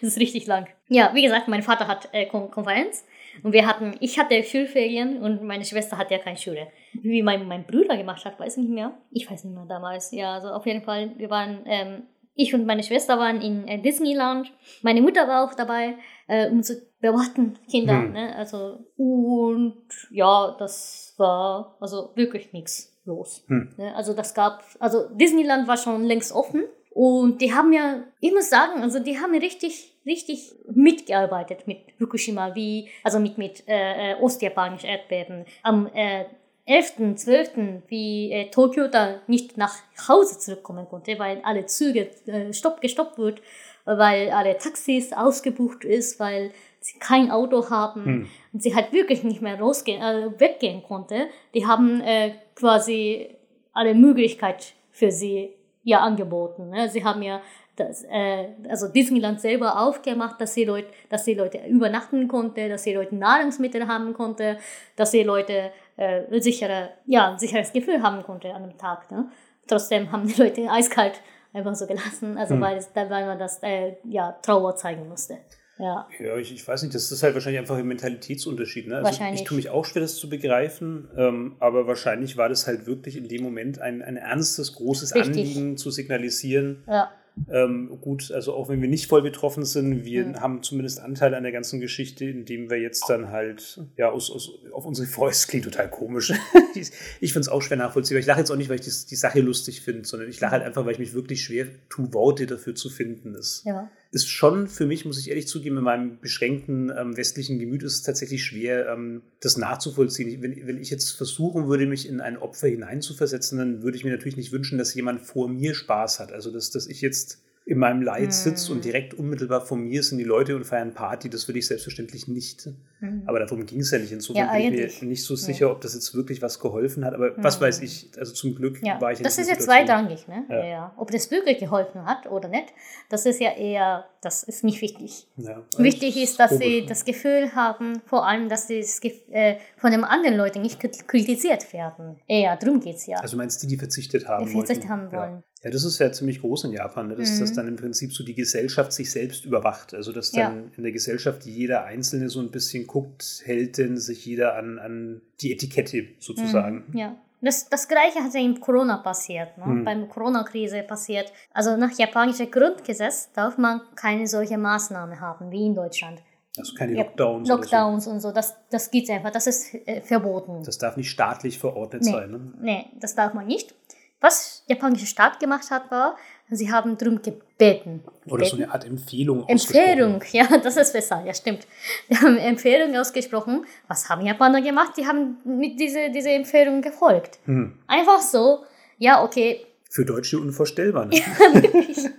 Das ist richtig lang. Ja, wie gesagt, mein Vater hat äh, Konferenz und wir hatten, ich hatte Schulferien und meine Schwester hat ja keine Schule. Wie mein, mein Bruder gemacht hat, weiß ich nicht mehr. Ich weiß nicht mehr damals. Ja, also auf jeden Fall, wir waren, ähm, ich und meine Schwester waren in äh, Disneyland. Meine Mutter war auch dabei, äh, um zu beobachten, Kinder. Hm. Ne? Also, und ja, das war also wirklich nichts los. Hm. Ne? Also das gab, also Disneyland war schon längst offen. Und die haben ja, ich muss sagen, also die haben richtig richtig mitgearbeitet mit Fukushima, wie, also mit, mit äh, äh ostjapanisch Erdbeben. Am äh, 11., 12., wie äh, Tokio da nicht nach Hause zurückkommen konnte, weil alle Züge äh, stopp, gestoppt wird, weil alle Taxis ausgebucht ist, weil sie kein Auto haben hm. und sie halt wirklich nicht mehr rausgehen, äh, weggehen konnte. Die haben äh, quasi alle Möglichkeit für sie ja angeboten. Ne? Sie haben ja das, äh, also Disneyland selber aufgemacht, dass die Leute, dass die Leute übernachten konnte, dass die Leute Nahrungsmittel haben konnte, dass die Leute äh, sichere, ja, ein sicheres Gefühl haben konnte an dem Tag. Ne? Trotzdem haben die Leute eiskalt einfach so gelassen, also hm. weil, es, weil man das äh, ja, Trauer zeigen musste. Ja. Ja, ich, ich weiß nicht, das ist halt wahrscheinlich einfach ein Mentalitätsunterschied. Ne? Also Wahrscheinlich. Ich tue mich auch schwer, das zu begreifen, ähm, aber wahrscheinlich war das halt wirklich in dem Moment ein, ein ernstes, großes Richtig. Anliegen zu signalisieren. Ja. Ähm, gut, also auch wenn wir nicht voll betroffen sind, wir Mhm. haben zumindest Anteil an der ganzen Geschichte, indem wir jetzt dann halt, ja, aus, aus, auf unsere Fäuste klingt total komisch. ich ich finde es auch schwer nachvollziehbar. Ich lache jetzt auch nicht, weil ich die, die Sache lustig finde, sondern ich lache halt einfach, weil ich mich wirklich schwer tue, Worte dafür zu finden. Das Ja. Ist schon für mich, muss ich ehrlich zugeben, in meinem beschränkten ähm, westlichen Gemüt ist es tatsächlich schwer, ähm, das nachzuvollziehen. Ich, wenn, wenn ich jetzt versuchen würde, mich in ein Opfer hineinzuversetzen, dann würde ich mir natürlich nicht wünschen, dass jemand vor mir Spaß hat. Also, dass, dass ich jetzt in meinem Leid sitze Hm. und direkt unmittelbar vor mir sind die Leute und feiern Party, das würde ich selbstverständlich nicht. Mhm. Aber darum ging es ja nicht. Insofern Ja, bin ich eigentlich. mir nicht so sicher, ob das jetzt wirklich was geholfen hat. Aber was Hm. weiß ich, also zum Glück Ja, war ich in das ist jetzt Situation. zweitrangig, ne? Ja. Ja. Ob das wirklich geholfen hat oder nicht, das ist ja eher, das ist nicht wichtig. Ja. Wichtig ist, dass Komisch, sie ne? das Gefühl haben, vor allem, dass sie das äh, von den anderen Leuten nicht krit- kritisiert werden. Eher, darum geht es ja. Also meinst du, die verzichtet haben Die verzichtet wollten? haben wollen. Ja. ja, das ist ja ziemlich groß in Japan, ne? dass, Mhm. dass dann im Prinzip so die Gesellschaft sich selbst überwacht. Also dass dann in der Gesellschaft jeder Einzelne so ein bisschen guckt, hält denn sich jeder an, an die Etikette sozusagen. Mhm, ja. Das, das Gleiche hat ja in Corona passiert, ne? Mhm. beim Corona-Krise passiert. Also nach japanischem Grundgesetz darf man keine solche Maßnahme haben wie in Deutschland. Also keine Ja, Lockdowns. oder Lockdowns und so, das, das geht einfach, das ist äh, verboten. So. Das darf nicht staatlich verordnet Nee. sein. Ne? Nee, das darf man nicht. Was japanische Staat gemacht hat, war, sie haben darum gebeten. Oder so eine Art Empfehlung. Empfehlung, ja, das ist besser, ja, stimmt. Die haben Empfehlung ausgesprochen. Was haben Japaner gemacht? Die haben mit diese, diese Empfehlung gefolgt. Hm. Einfach so, ja, okay. Für Deutsche unvorstellbar. Ne?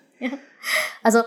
Also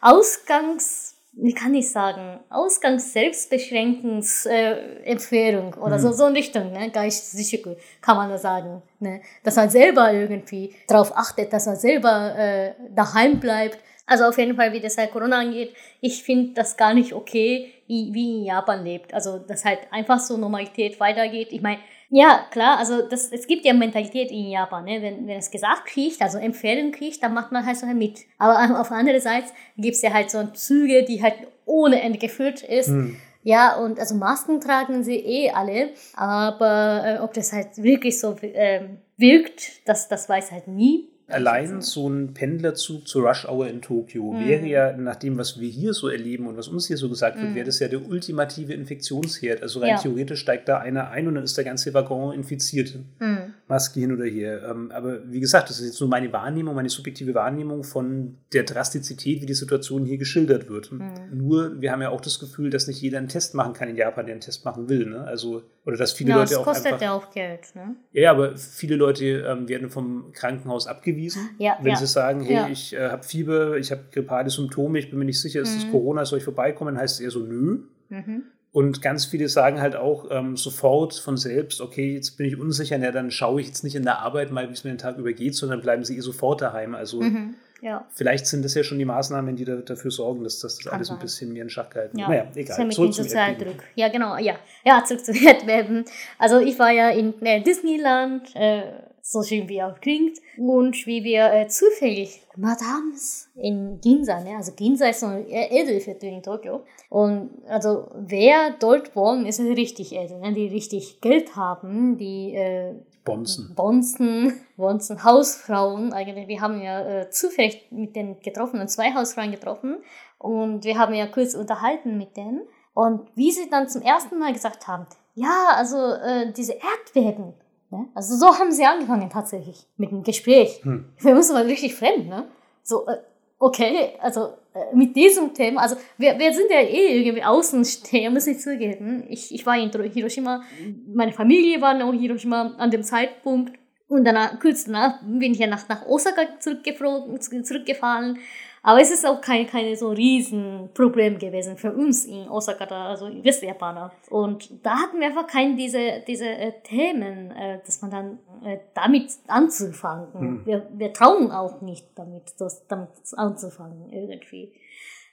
Ausgangs, wie kann ich sagen, Ausgangs Selbstbeschränkens äh, Empfehlung oder so, so in Richtung, ne, Geistsicher kann man da sagen, ne, dass man selber irgendwie darauf achtet, dass man selber äh, daheim bleibt. Also auf jeden Fall, wie das halt Corona angeht, ich finde das gar nicht okay, wie, wie in Japan lebt. Also, dass halt einfach so Normalität weitergeht. Ich meine, ja, klar, also das, es gibt ja Mentalität in Japan, ne? wenn, wenn es gesagt kriegt, also Empfehlung kriegt, dann macht man halt so halt mit. Aber auf der anderen Seite gibt es ja halt so Züge, die halt ohne Ende gefüllt ist. Hm. Ja, und also Masken tragen sie eh alle, aber äh, ob das halt wirklich so ähm, wirkt, das, das weiß halt nie. Allein so ein Pendlerzug zur Rush Hour in Tokio Mhm. wäre ja, nach dem, was wir hier so erleben und was uns hier so gesagt wird, Mhm. wäre das ja der ultimative Infektionsherd. Also rein Ja. theoretisch steigt da einer ein und dann ist der ganze Waggon infiziert. Hm. Maske hin oder her. Ähm, aber wie gesagt, das ist jetzt nur meine Wahrnehmung, meine subjektive Wahrnehmung von der Drastizität, wie die Situation hier geschildert wird. Mhm. Nur, wir haben ja auch das Gefühl, dass nicht jeder einen Test machen kann in Japan, der einen Test machen will. Ne? Also, oder dass viele Ja, Leute es auch kostet einfach. ja auch Geld. Ne? Ja, aber viele Leute ähm, werden vom Krankenhaus abgewiesen, Ja, wenn ja. sie sagen, hey, ich äh, habe Fieber, ich habe grippale Symptome, ich bin mir nicht sicher, ist das Mhm. Corona, soll ich vorbeikommen? Heißt es eher so, nö. Mhm. Und ganz viele sagen halt auch ähm, sofort von selbst, okay, jetzt bin ich unsicher, na, dann schaue ich jetzt nicht in der Arbeit mal, wie es mir den Tag über geht, sondern bleiben sie eh sofort daheim. Also Mhm. Ja. vielleicht sind das ja schon die Maßnahmen, die da, dafür sorgen, dass, dass das Kann alles ein sein. bisschen mehr in Schach gehalten Ja, wird. Naja, Das ist ja egal. mit Zurück dem zum Sozialdruck. Ja, genau, ja. Ja, zurück zu Erdbeben. Also ich war ja in äh, Disneyland, äh, so schön wie auch klingt, und wie wir äh, zufällig Madams in Ginza, ne? also Ginza ist so ein äh, Edelviertel in Tokio. Und also wer dort wohnt, ist richtig edel, ne? die richtig Geld haben, die äh, Bonzen. Bonzen, Bonzen, Hausfrauen eigentlich. Wir haben ja äh, zufällig mit denen getroffen und zwei Hausfrauen getroffen und wir haben ja kurz unterhalten mit denen. Und wie sie dann zum ersten Mal gesagt haben, ja, also äh, diese Erdbeben, ne? also so haben sie angefangen tatsächlich mit dem Gespräch. Hm. Für uns war richtig fremd, ne? So, äh, okay, also äh, mit diesem Thema, also wir, wir sind ja eh irgendwie Außensteher, muss ich zugeben. Ich, ich war in Hiroshima, meine Familie war noch in Hiroshima an dem Zeitpunkt und danach, kurz danach bin ich ja nach, nach Osaka zurückgeflogen, zu- zurückgefahren. Aber es ist auch kein, keine so riesen Problem gewesen für uns in Osaka, da, also in Westjapaner. Und da hatten wir einfach keine diese, diese äh, Themen, äh, dass man dann äh, damit anzufangen. Hm. Wir, wir trauen auch nicht damit, das, damit anzufangen irgendwie.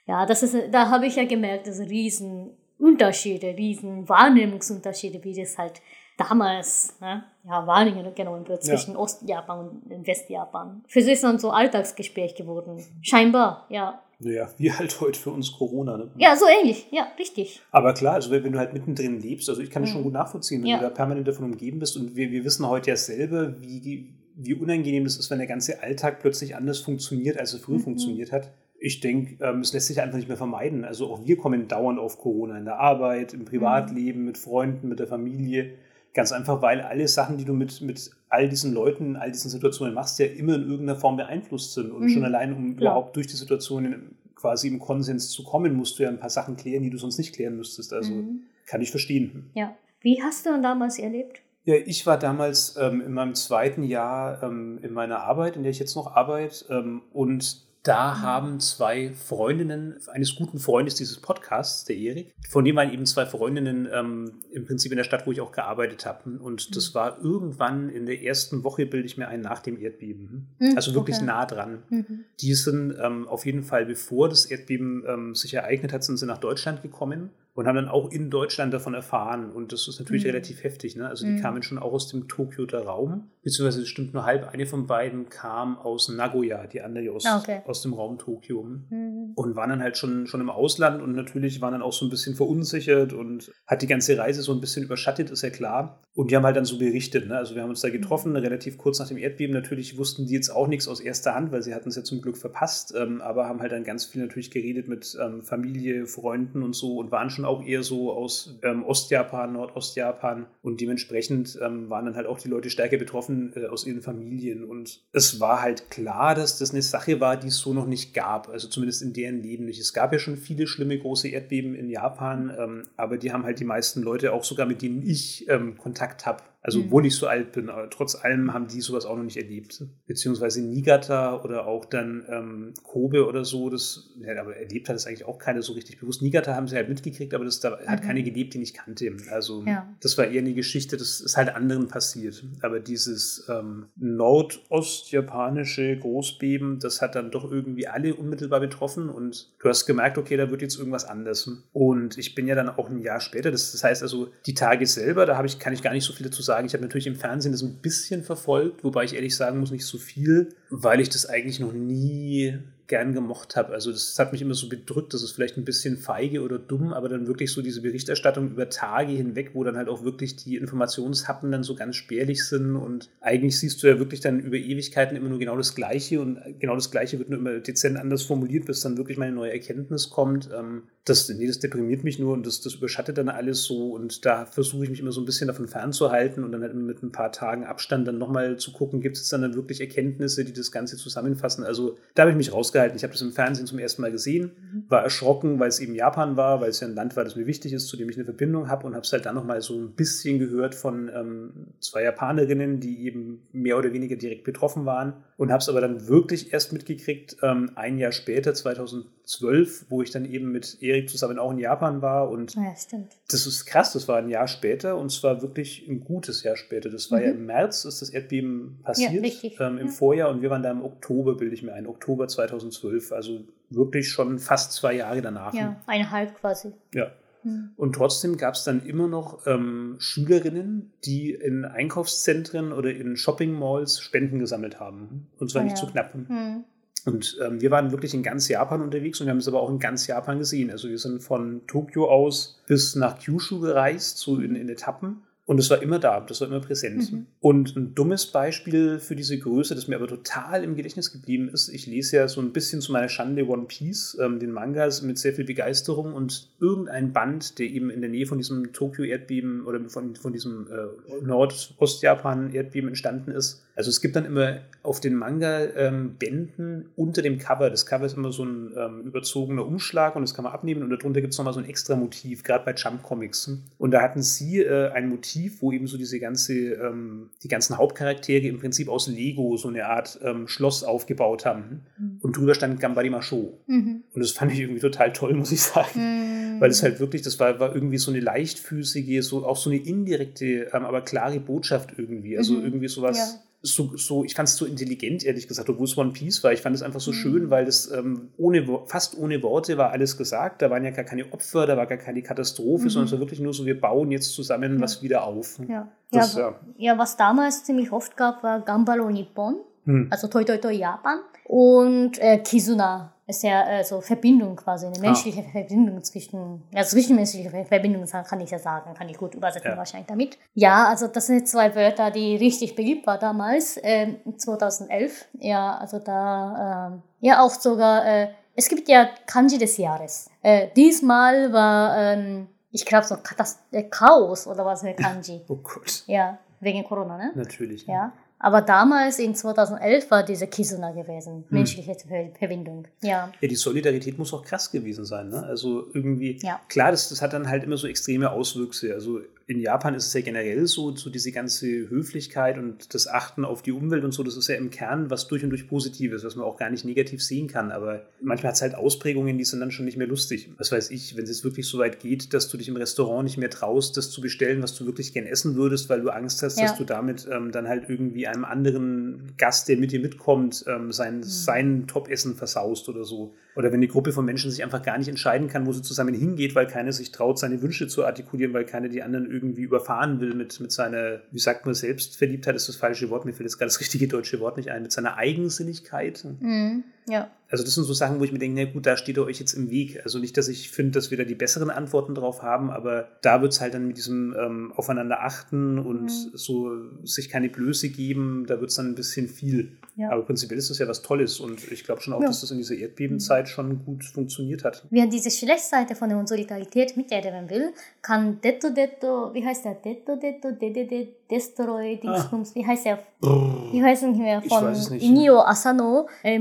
Ja, das ist, da habe ich ja gemerkt, dass riesen Unterschiede, riesen Wahrnehmungsunterschiede, wie das halt damals, ne, ja, genommen wird Ja. zwischen Ostjapan und Westjapan. Für sie ist dann so Alltagsgespräch geworden. Scheinbar, ja. Naja, wie halt heute für uns Corona. Ne? Ja, so ähnlich. Ja, richtig. Aber klar, also wenn du halt mittendrin lebst, also ich kann es Mhm. schon gut nachvollziehen, wenn Ja. du da permanent davon umgeben bist und wir, wir wissen heute ja selber, wie, wie unangenehm das ist, wenn der ganze Alltag plötzlich anders funktioniert, als er früher Mhm. funktioniert hat. Ich denke, ähm, es lässt sich einfach nicht mehr vermeiden. Also auch wir kommen dauernd auf Corona in der Arbeit, im Privatleben, mit Freunden, mit der Familie. Ganz einfach, weil alle Sachen, die du mit, mit all diesen Leuten, all diesen Situationen machst, ja immer in irgendeiner Form beeinflusst sind. Und Mhm. schon allein, um Klar. überhaupt durch die Situationen quasi im Konsens zu kommen, musst du ja ein paar Sachen klären, die du sonst nicht klären müsstest. Also Mhm. kann ich verstehen. Ja. Wie hast du denn damals erlebt? Ja, ich war damals ähm, in meinem zweiten Jahr ähm, in meiner Arbeit, in der ich jetzt noch arbeite. Ähm, und da haben zwei Freundinnen eines guten Freundes dieses Podcasts, der Erik, von dem waren eben zwei Freundinnen ähm, im Prinzip in der Stadt, wo ich auch gearbeitet habe. Und das war irgendwann in der ersten Woche, bilde ich mir ein, nach dem Erdbeben. Mhm, Also wirklich okay. nah dran. Mhm. Die sind ähm, auf jeden Fall, bevor das Erdbeben ähm, sich ereignet hat, sind sie nach Deutschland gekommen und haben dann auch in Deutschland davon erfahren. Und das ist natürlich Mhm. relativ heftig. Ne? Also die Mhm. kamen schon auch aus dem Tokioter Raum, beziehungsweise es stimmt nur halb. Eine von beiden kam aus Nagoya, die andere aus, Ah, okay. aus dem Raum Tokio. Mhm. Und waren dann halt schon, schon im Ausland und natürlich waren dann auch so ein bisschen verunsichert und hat die ganze Reise so ein bisschen überschattet, ist ja klar. Und die haben halt dann so berichtet. Ne? Also wir haben uns da getroffen, relativ kurz nach dem Erdbeben. Natürlich wussten die jetzt auch nichts aus erster Hand, weil sie hatten es ja zum Glück verpasst, ähm, aber haben halt dann ganz viel natürlich geredet mit ähm, Familie, Freunden und so und waren schon auch eher so aus ähm, Ostjapan, Nordostjapan und dementsprechend ähm, waren dann halt auch die Leute stärker betroffen äh, aus ihren Familien. Und es war halt klar, dass das eine Sache war, die es so noch nicht gab, also zumindest in deren Leben nicht. Es gab ja schon viele schlimme große Erdbeben in Japan, ähm, aber die haben halt die meisten Leute, auch sogar mit denen ich ähm, Kontakt habe, also Mhm. obwohl ich so alt bin, aber trotz allem haben die sowas auch noch nicht erlebt. Beziehungsweise Niigata oder auch dann ähm, Kobe oder so, das, ja, aber erlebt hat es eigentlich auch keiner so richtig bewusst. Niigata haben sie halt mitgekriegt, aber das da hat Mhm. keine gelebt, die ich kannte. Also Ja. das war eher eine Geschichte, das ist halt anderen passiert. Aber dieses ähm, nordostjapanische Großbeben, das hat dann doch irgendwie alle unmittelbar betroffen und du hast gemerkt, okay, da wird jetzt irgendwas anders. Und ich bin ja dann auch ein Jahr später, das, das heißt also, die Tage selber, da habe ich, kann ich gar nicht so viel dazu sagen. Ich habe natürlich im Fernsehen das ein bisschen verfolgt, wobei ich ehrlich sagen muss, nicht so viel, weil ich das eigentlich noch nie gern gemocht habe. Also das hat mich immer so bedrückt, das ist vielleicht ein bisschen feige oder dumm, aber dann wirklich so diese Berichterstattung über Tage hinweg, wo dann halt auch wirklich die Informationshappen dann so ganz spärlich sind und eigentlich siehst du ja wirklich dann über Ewigkeiten immer nur genau das Gleiche und genau das Gleiche wird nur immer dezent anders formuliert, bis dann wirklich mal eine neue Erkenntnis kommt. Ähm, das, nee, das deprimiert mich nur und das, das überschattet dann alles so und da versuche ich mich immer so ein bisschen davon fernzuhalten und dann halt mit ein paar Tagen Abstand dann nochmal zu gucken, gibt es dann, dann wirklich Erkenntnisse, die das Ganze zusammenfassen. Also da habe ich mich rausgehalten. Ich habe das im Fernsehen zum ersten Mal gesehen, war erschrocken, weil es eben Japan war, weil es ja ein Land war, das mir wichtig ist, zu dem ich eine Verbindung habe und habe es halt dann nochmal so ein bisschen gehört von ähm, zwei Japanerinnen, die eben mehr oder weniger direkt betroffen waren und habe es aber dann wirklich erst mitgekriegt, ähm, ein Jahr später, 2012, wo ich dann eben mit Erik zusammen auch in Japan war und Ja, stimmt. das ist krass, das war ein Jahr später und zwar wirklich ein gutes Jahr später. Das war Mhm. ja im März, ist das Erdbeben passiert, richtig. ähm, im Ja. Vorjahr und wir waren da im Oktober, bilde ich mir ein, Oktober 2012, also wirklich schon fast zwei Jahre danach. Ja, eineinhalb quasi. ja. Mhm. Und trotzdem gab es dann immer noch ähm, Schülerinnen, die in Einkaufszentren oder in Shopping-Malls Spenden gesammelt haben. Und zwar Ah, nicht ja. zu knapp. Mhm. Und ähm, wir waren wirklich in ganz Japan unterwegs und wir haben es aber auch in ganz Japan gesehen. Also wir sind von Tokio aus bis nach Kyushu gereist, so in, in Etappen. Und es war immer da, das war immer präsent. Mhm. Und ein dummes Beispiel für diese Größe, das mir aber total im Gedächtnis geblieben ist, ich lese ja so ein bisschen zu meiner Schande One Piece, ähm, den Mangas mit sehr viel Begeisterung und irgendein Band, der eben in der Nähe von diesem Tokio-Erdbeben oder von, von diesem äh, Nordostjapan-Erdbeben entstanden ist. Also es gibt dann immer auf den Manga-Bänden unter dem Cover, das Cover ist immer so ein ähm, überzogener Umschlag und das kann man abnehmen und darunter gibt es nochmal so ein extra Motiv, gerade bei Jump Comics. Und da hatten sie äh, ein Motiv, wo eben so diese ganze, ähm, die ganzen Hauptcharaktere im Prinzip aus Lego so eine Art ähm, Schloss aufgebaut haben. Mhm. Und drüber stand Gambari Masho. Mhm. Und das fand ich irgendwie total toll, muss ich sagen. Mhm. Weil es halt wirklich, das war, war irgendwie so eine leichtfüßige, so auch so eine indirekte, ähm, aber klare Botschaft irgendwie. Also Mhm. irgendwie sowas. Ja. So, so, ich fand es so intelligent, ehrlich gesagt, obwohl es One Piece war. Ich fand es einfach so Mhm. schön, weil das ähm, ohne, fast ohne Worte war alles gesagt. Da waren ja gar keine Opfer, da war gar keine Katastrophe, Mhm. sondern es war wirklich nur so, wir bauen jetzt zusammen Ja. was wieder auf. Ja. Das, ja, ja. was damals ziemlich oft gab, war Gambaro Nippon. Hm. also Toi Toi Toi Japan. Und äh, Kizuna ist ja äh, so Verbindung quasi, eine menschliche Verbindung zwischen, ja, zwischenmenschliche Verbindung kann ich ja sagen, kann ich gut übersetzen Ja. wahrscheinlich damit. Ja, also das sind zwei Wörter, die richtig beliebt waren damals, ähm, 2011. Ja, also da, ähm, ja auch sogar, äh, es gibt ja Kanji des Jahres. Äh, diesmal war, ähm, ich glaube so Katas äh, Chaos oder was für Kanji. Oh Gott. ja, wegen Corona, ne? Natürlich. Ja. Aber damals in 2011 war diese Kisuna gewesen, Hm. menschliche Ver Verbindung. Ja. Ja, die Solidarität muss auch krass gewesen sein. Ne? Also irgendwie, Ja. klar, das, das hat dann halt immer so extreme Auswüchse. Also in Japan ist es ja generell so, so diese ganze Höflichkeit und das Achten auf die Umwelt und so, das ist ja im Kern was durch und durch Positives, was man auch gar nicht negativ sehen kann. Aber manchmal hat es halt Ausprägungen, die sind dann schon nicht mehr lustig. Was weiß ich, wenn es jetzt wirklich so weit geht, dass du dich im Restaurant nicht mehr traust, das zu bestellen, was du wirklich gern essen würdest, weil du Angst hast, Ja. dass du damit ähm, dann halt irgendwie einem anderen Gast, der mit dir mitkommt, ähm, sein, sein Top-Essen versaust oder so. Oder wenn die Gruppe von Menschen sich einfach gar nicht entscheiden kann, wo sie zusammen hingeht, weil keiner sich traut, seine Wünsche zu artikulieren, weil keiner die anderen irgendwie überfahren will mit, mit seiner, wie sagt man, Selbstverliebtheit ist das falsche Wort, mir fällt jetzt gerade das richtige deutsche Wort nicht ein, mit seiner Eigensinnigkeit. Mhm. Ja. Also das sind so Sachen, wo ich mir denke, na gut, da steht ihr euch jetzt im Weg. Also nicht, dass ich finde, dass wir da die besseren Antworten drauf haben, aber da wird es halt dann mit diesem ähm, Aufeinander achten und Mhm. so sich keine Blöße geben, da wird es dann ein bisschen viel. Ja. Aber prinzipiell ist das ja was Tolles und ich glaube schon auch, Ja. dass das in dieser Erdbebenzeit schon gut funktioniert hat. Wer diese Schlechtseite von der Solidarität miterleben will, kann Detto Detto, wie heißt der? Detto Detto, Dedede, Destroy, Dingsbums, wie heißt der? Wie heißt er nicht mehr? Ah. Ich Von weiß. Inio Asano, äh,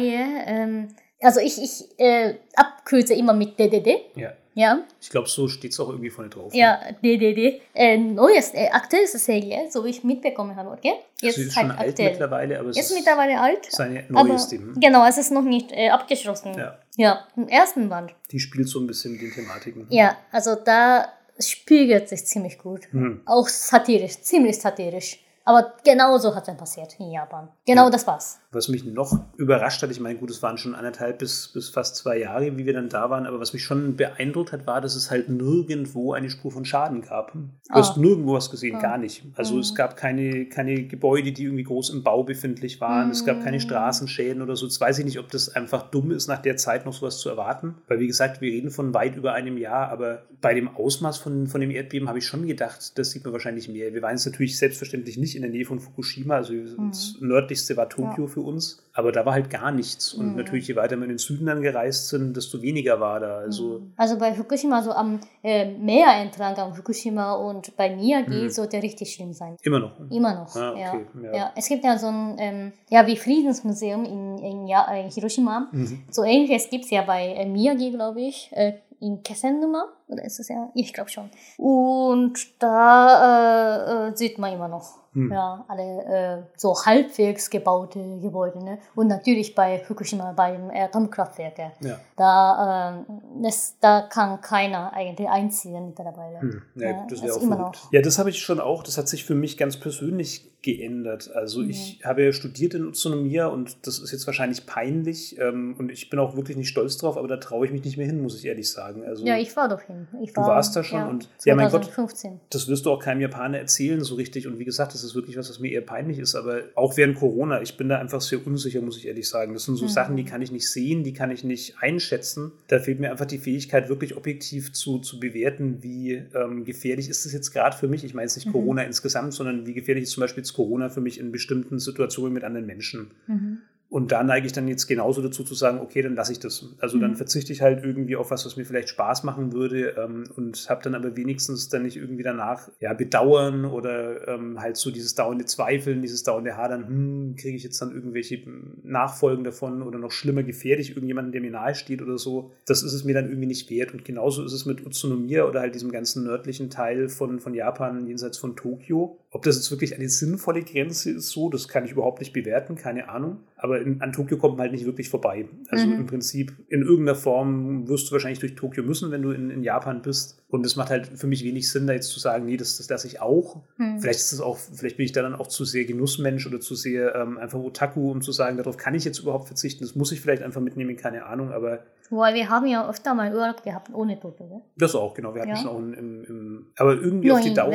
Manga-Reihe. Ähm, also ich, ich äh, abkürze immer mit Dedede. Ja. Ja, Ich glaube, so steht es auch irgendwie vorne drauf. ja, DDD. Äh, neues, äh, aktuellste Serie, so wie ich mitbekommen habe, okay? Jetzt Sie ist schon halt alt aktuell. mittlerweile, aber es Ist ist mittlerweile alt. seine Aber neueste. hm? genau, es ist noch nicht äh, abgeschlossen. Ja. ja, im ersten Band. Die spielt so ein bisschen mit den Thematiken. Ja, also da spiegelt sich ziemlich gut. Hm. Auch satirisch, ziemlich satirisch. Aber genau so hat es dann passiert in Japan. Genau Ja. das war's. Was mich noch überrascht hat, ich meine, gut, es waren schon anderthalb bis, bis fast zwei Jahre, wie wir dann da waren, aber was mich schon beeindruckt hat, war, dass es halt nirgendwo eine Spur von Schaden gab. Du hast Ah. nirgendwo was gesehen, Ah. gar nicht. Also Mhm. es gab keine, keine Gebäude, die irgendwie groß im Bau befindlich waren. Es gab keine Mhm. Straßenschäden oder so. Jetzt weiß ich nicht, ob das einfach dumm ist, nach der Zeit noch sowas zu erwarten. Weil, wie gesagt, wir reden von weit über einem Jahr, aber bei dem Ausmaß von, von dem Erdbeben habe ich schon gedacht, das sieht man wahrscheinlich mehr. Wir waren jetzt natürlich selbstverständlich nicht in der Nähe von Fukushima, also das nördlichste war Tokio für uns, aber da war halt gar nichts. Und Mhm. natürlich, je weiter wir in den Süden dann gereist sind, desto weniger war da. Also Also bei Fukushima, so am äh, Meer entlang am Fukushima und bei Miyagi Mhm. sollte richtig schlimm sein. immer noch. Immer noch. Ah, ja. okay, ja. Ja. Es gibt ja so ein ähm, ja, wie Friedensmuseum in, in, ja, äh, Hiroshima. Mhm. So ähnliches gibt es ja bei äh, Miyagi, glaube ich, äh, in Kesennuma. Oder ist es ja? Ich glaube schon. Und da äh, äh, sieht man immer noch Hm. ja, alle äh, so halbwegs gebaute Gebäude. Ne? Und natürlich bei Fukushima, beim Atomkraftwerk. ja. Ja. Da, ähm, das, da kann keiner eigentlich einziehen mittlerweile. Hm. Ja, Ja, das ist wäre auch immer noch. Ja, das habe ich schon auch. Das hat sich für mich ganz persönlich geändert. Also Mhm. ich habe ja studiert in Utsunomiya und das ist jetzt wahrscheinlich peinlich ähm, und ich bin auch wirklich nicht stolz drauf, aber da traue ich mich nicht mehr hin, muss ich ehrlich sagen. Also Ja, ich war doch hin. Ich Du war, warst da schon ja, und- ja, mein Gott. 2015. das wirst du auch keinem Japaner erzählen so richtig. Und wie gesagt, das ist wirklich was, was mir eher peinlich ist. Aber auch während Corona, ich bin da einfach sehr unsicher, muss ich ehrlich sagen. Das sind so Mhm. Sachen, die kann ich nicht sehen, die kann ich nicht einschätzen. Da fehlt mir einfach die Fähigkeit, wirklich objektiv zu, zu bewerten, wie ähm, gefährlich ist das jetzt gerade für mich. Ich meine jetzt nicht Mhm. Corona insgesamt, sondern wie gefährlich ist zum Beispiel jetzt Corona für mich in bestimmten Situationen mit anderen Menschen. Mhm. Und da neige ich dann jetzt genauso dazu zu sagen, okay, dann lasse ich das. Also dann Mhm. verzichte ich halt irgendwie auf was, was mir vielleicht Spaß machen würde ähm, und habe dann aber wenigstens dann nicht irgendwie danach ja bedauern oder ähm, halt so dieses dauernde Zweifeln, dieses dauernde Hadern, hm, kriege ich jetzt dann irgendwelche Nachfolgen davon oder noch schlimmer gefährde ich irgendjemanden, der mir nahe steht oder so. Das ist es mir dann irgendwie nicht wert. Und genauso ist es mit Utsunomiya oder halt diesem ganzen nördlichen Teil von, von Japan jenseits von Tokio. Ob das jetzt wirklich eine sinnvolle Grenze ist, so, das kann ich überhaupt nicht bewerten, keine Ahnung. Aber in, an Tokio kommt man halt nicht wirklich vorbei. Also Mhm. im Prinzip in irgendeiner Form wirst du wahrscheinlich durch Tokio müssen, wenn du in, in Japan bist. Und es macht halt für mich wenig Sinn, da jetzt zu sagen, nee, das, das lasse ich auch. Mhm. Vielleicht ist es auch, vielleicht bin ich da dann auch zu sehr Genussmensch oder zu sehr ähm, einfach Otaku, um zu sagen, darauf kann ich jetzt überhaupt verzichten. Das muss ich vielleicht einfach mitnehmen, keine Ahnung. Aber Weil wir haben ja öfter mal Urlaub gehabt ohne Tokio, ne? das auch, genau. Wir hatten Ja. schon auch im, im, aber irgendwie Nur auf die Dauer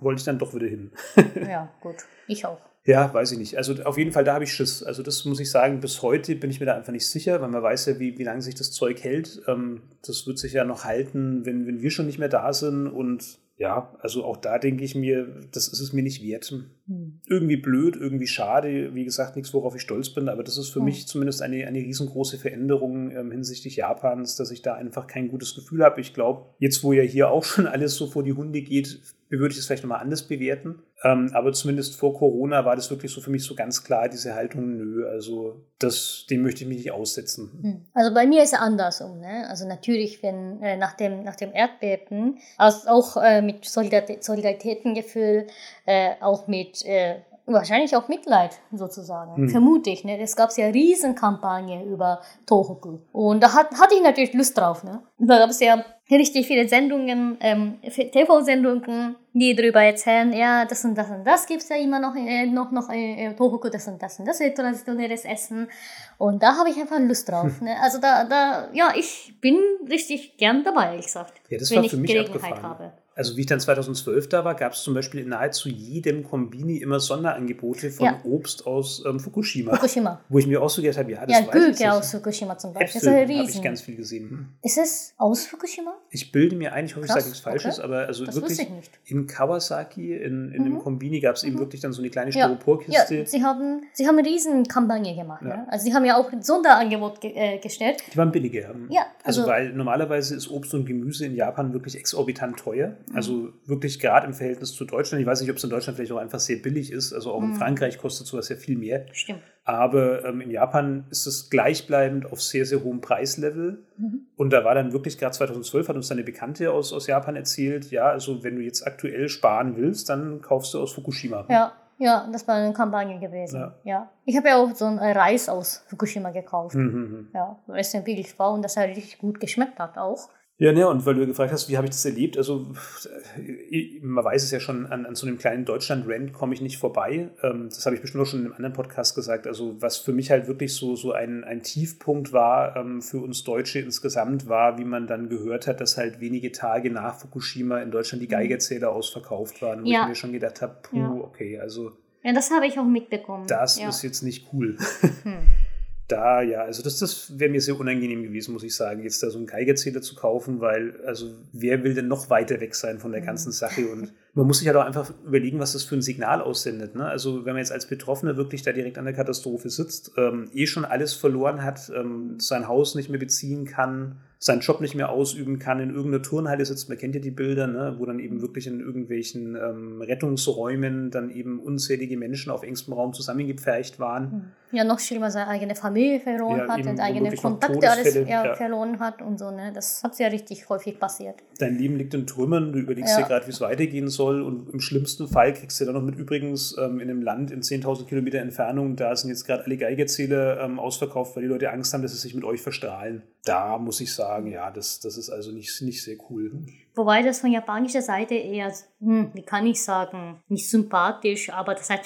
wollte ich dann doch wieder hin. Ja, gut. Ich auch. Ja, weiß ich nicht. Also auf jeden Fall, da habe ich Schiss. Also das muss ich sagen, bis heute bin ich mir da einfach nicht sicher, weil man weiß ja, wie, wie lange sich das Zeug hält. Ähm, das wird sich ja noch halten, wenn, wenn wir schon nicht mehr da sind. Und ja, also auch da denke ich mir, das ist es mir nicht wert. Hm. Irgendwie blöd, irgendwie schade. Wie gesagt, nichts, worauf ich stolz bin, aber das ist für hm. mich zumindest eine, eine riesengroße Veränderung ähm, hinsichtlich Japans, dass ich da einfach kein gutes Gefühl habe. Ich glaube, jetzt wo ja hier auch schon alles so vor die Hunde geht, würde ich es vielleicht nochmal anders bewerten. Ähm, aber zumindest vor Corona war das wirklich so für mich so ganz klar, diese Haltung, nö, also das, dem möchte ich mich nicht aussetzen. Hm. Also bei mir ist es andersrum. Ne? Also natürlich, wenn äh, nach, dem, nach dem Erdbeben, also auch äh, mit Solidaritätengefühl, äh, auch mit äh, wahrscheinlich auch Mitleid sozusagen, hm. vermute ich. Ne? Es gab ja Riesenkampagne über Tohoku. Und da hat, hatte ich natürlich Lust drauf. Ne? Da gab es ja richtig viele Sendungen, ähm, TV-Sendungen, die darüber erzählen, ja, das und das und das gibt es ja immer noch, äh, noch, noch äh, äh, Tohoku, das und das und das ist traditionelles Essen. Und da habe ich einfach Lust drauf. Ne? Also da, da, ja, ich bin richtig gern dabei, ehrlich gesagt. Ja, das wenn war für ich mich Gelegenheit abgefahren. habe also wie ich dann 2012 da war, gab es zum Beispiel in nahezu jedem Kombini immer Sonderangebote von ja. Obst aus ähm, Fukushima. Fukushima. Wo ich mir auch so gedacht habe, ja, das ja, weiß Gürke ich aus Fukushima zum Beispiel. Äpfel das ist habe ich ganz viel gesehen. Hm. Ist es aus Fukushima? Ich bilde mir ein, ich hoffe, Krass, ich sage nichts Falsches, okay. aber also das wirklich in Kawasaki, in, in mhm. dem Kombini, gab es mhm. eben wirklich dann so eine kleine Styroporkiste. Ja, sie haben, sie haben eine riesen Kampagne gemacht. Ja. Ne? Also sie haben ja auch ein Sonderangebot ge äh, gestellt. Die waren billiger. Ja. Also, also weil normalerweise ist Obst und Gemüse in Japan wirklich exorbitant teuer. Also mhm. wirklich gerade im Verhältnis zu Deutschland. Ich weiß nicht, ob es in Deutschland vielleicht auch einfach sehr billig ist. Also auch in mhm. Frankreich kostet sowas ja viel mehr. Stimmt. Aber ähm, in Japan ist es gleichbleibend auf sehr, sehr hohem Preislevel. Mhm. Und da war dann wirklich gerade 2012, hat uns eine Bekannte aus, aus Japan erzählt, ja, also wenn du jetzt aktuell sparen willst, dann kaufst du aus Fukushima. Ja. Ja, das war eine Kampagne gewesen. Ja. ja. Ich habe ja auch so einen Reis aus Fukushima gekauft. Mhm. mhm. Ja, weil es ja wirklich war und das halt richtig gut geschmeckt hat auch. Ja, ne, und weil du gefragt hast, wie habe ich das erlebt? Also, äh, man weiß es ja schon, an, an so einem kleinen Deutschland-Rand komme ich nicht vorbei. Ähm, das habe ich bestimmt auch schon in einem anderen Podcast gesagt. Also, was für mich halt wirklich so, so ein, ein Tiefpunkt war ähm, für uns Deutsche insgesamt, war, wie man dann gehört hat, dass halt wenige Tage nach Fukushima in Deutschland die mhm. Geigerzähler ausverkauft waren. Wo ja. ich mir schon gedacht habe, puh, ja. okay, also. Ja, das habe ich auch mitbekommen. Das ja. ist jetzt nicht cool. Hm da, ja, also das, das wäre mir sehr unangenehm gewesen, muss ich sagen, jetzt da so einen Geigerzähler zu kaufen, weil, also wer will denn noch weiter weg sein von der mhm. ganzen Sache? Und man muss sich halt auch einfach überlegen, was das für ein Signal aussendet. Ne? Also wenn man jetzt als Betroffener wirklich da direkt an der Katastrophe sitzt, ähm, eh schon alles verloren hat, ähm, sein Haus nicht mehr beziehen kann, seinen Job nicht mehr ausüben kann, in irgendeiner Turnhalle sitzt, man kennt ja die Bilder, ne, wo dann eben wirklich in irgendwelchen ähm, Rettungsräumen dann eben unzählige Menschen auf engstem Raum zusammengepfercht waren. Hm. Ja, noch schlimmer, seine eigene Familie verloren ja, hat und eigene Kontakte alles ja, ja. verloren hat und so. Ne? Das hat ja richtig häufig passiert. Dein Leben liegt in Trümmern, du überlegst dir gerade, wie es weitergehen soll und im schlimmsten Fall kriegst du dann noch mit übrigens ähm, in einem Land in 10.000 Kilometer Entfernung, da sind jetzt gerade alle Geigerzähler ähm, ausverkauft, weil die Leute Angst haben, dass sie sich mit euch verstrahlen. Da muss ich sagen, ja, das, das ist also nicht, nicht sehr cool. Wobei das von japanischer Seite eher, hm, wie kann ich sagen, nicht sympathisch, aber das hat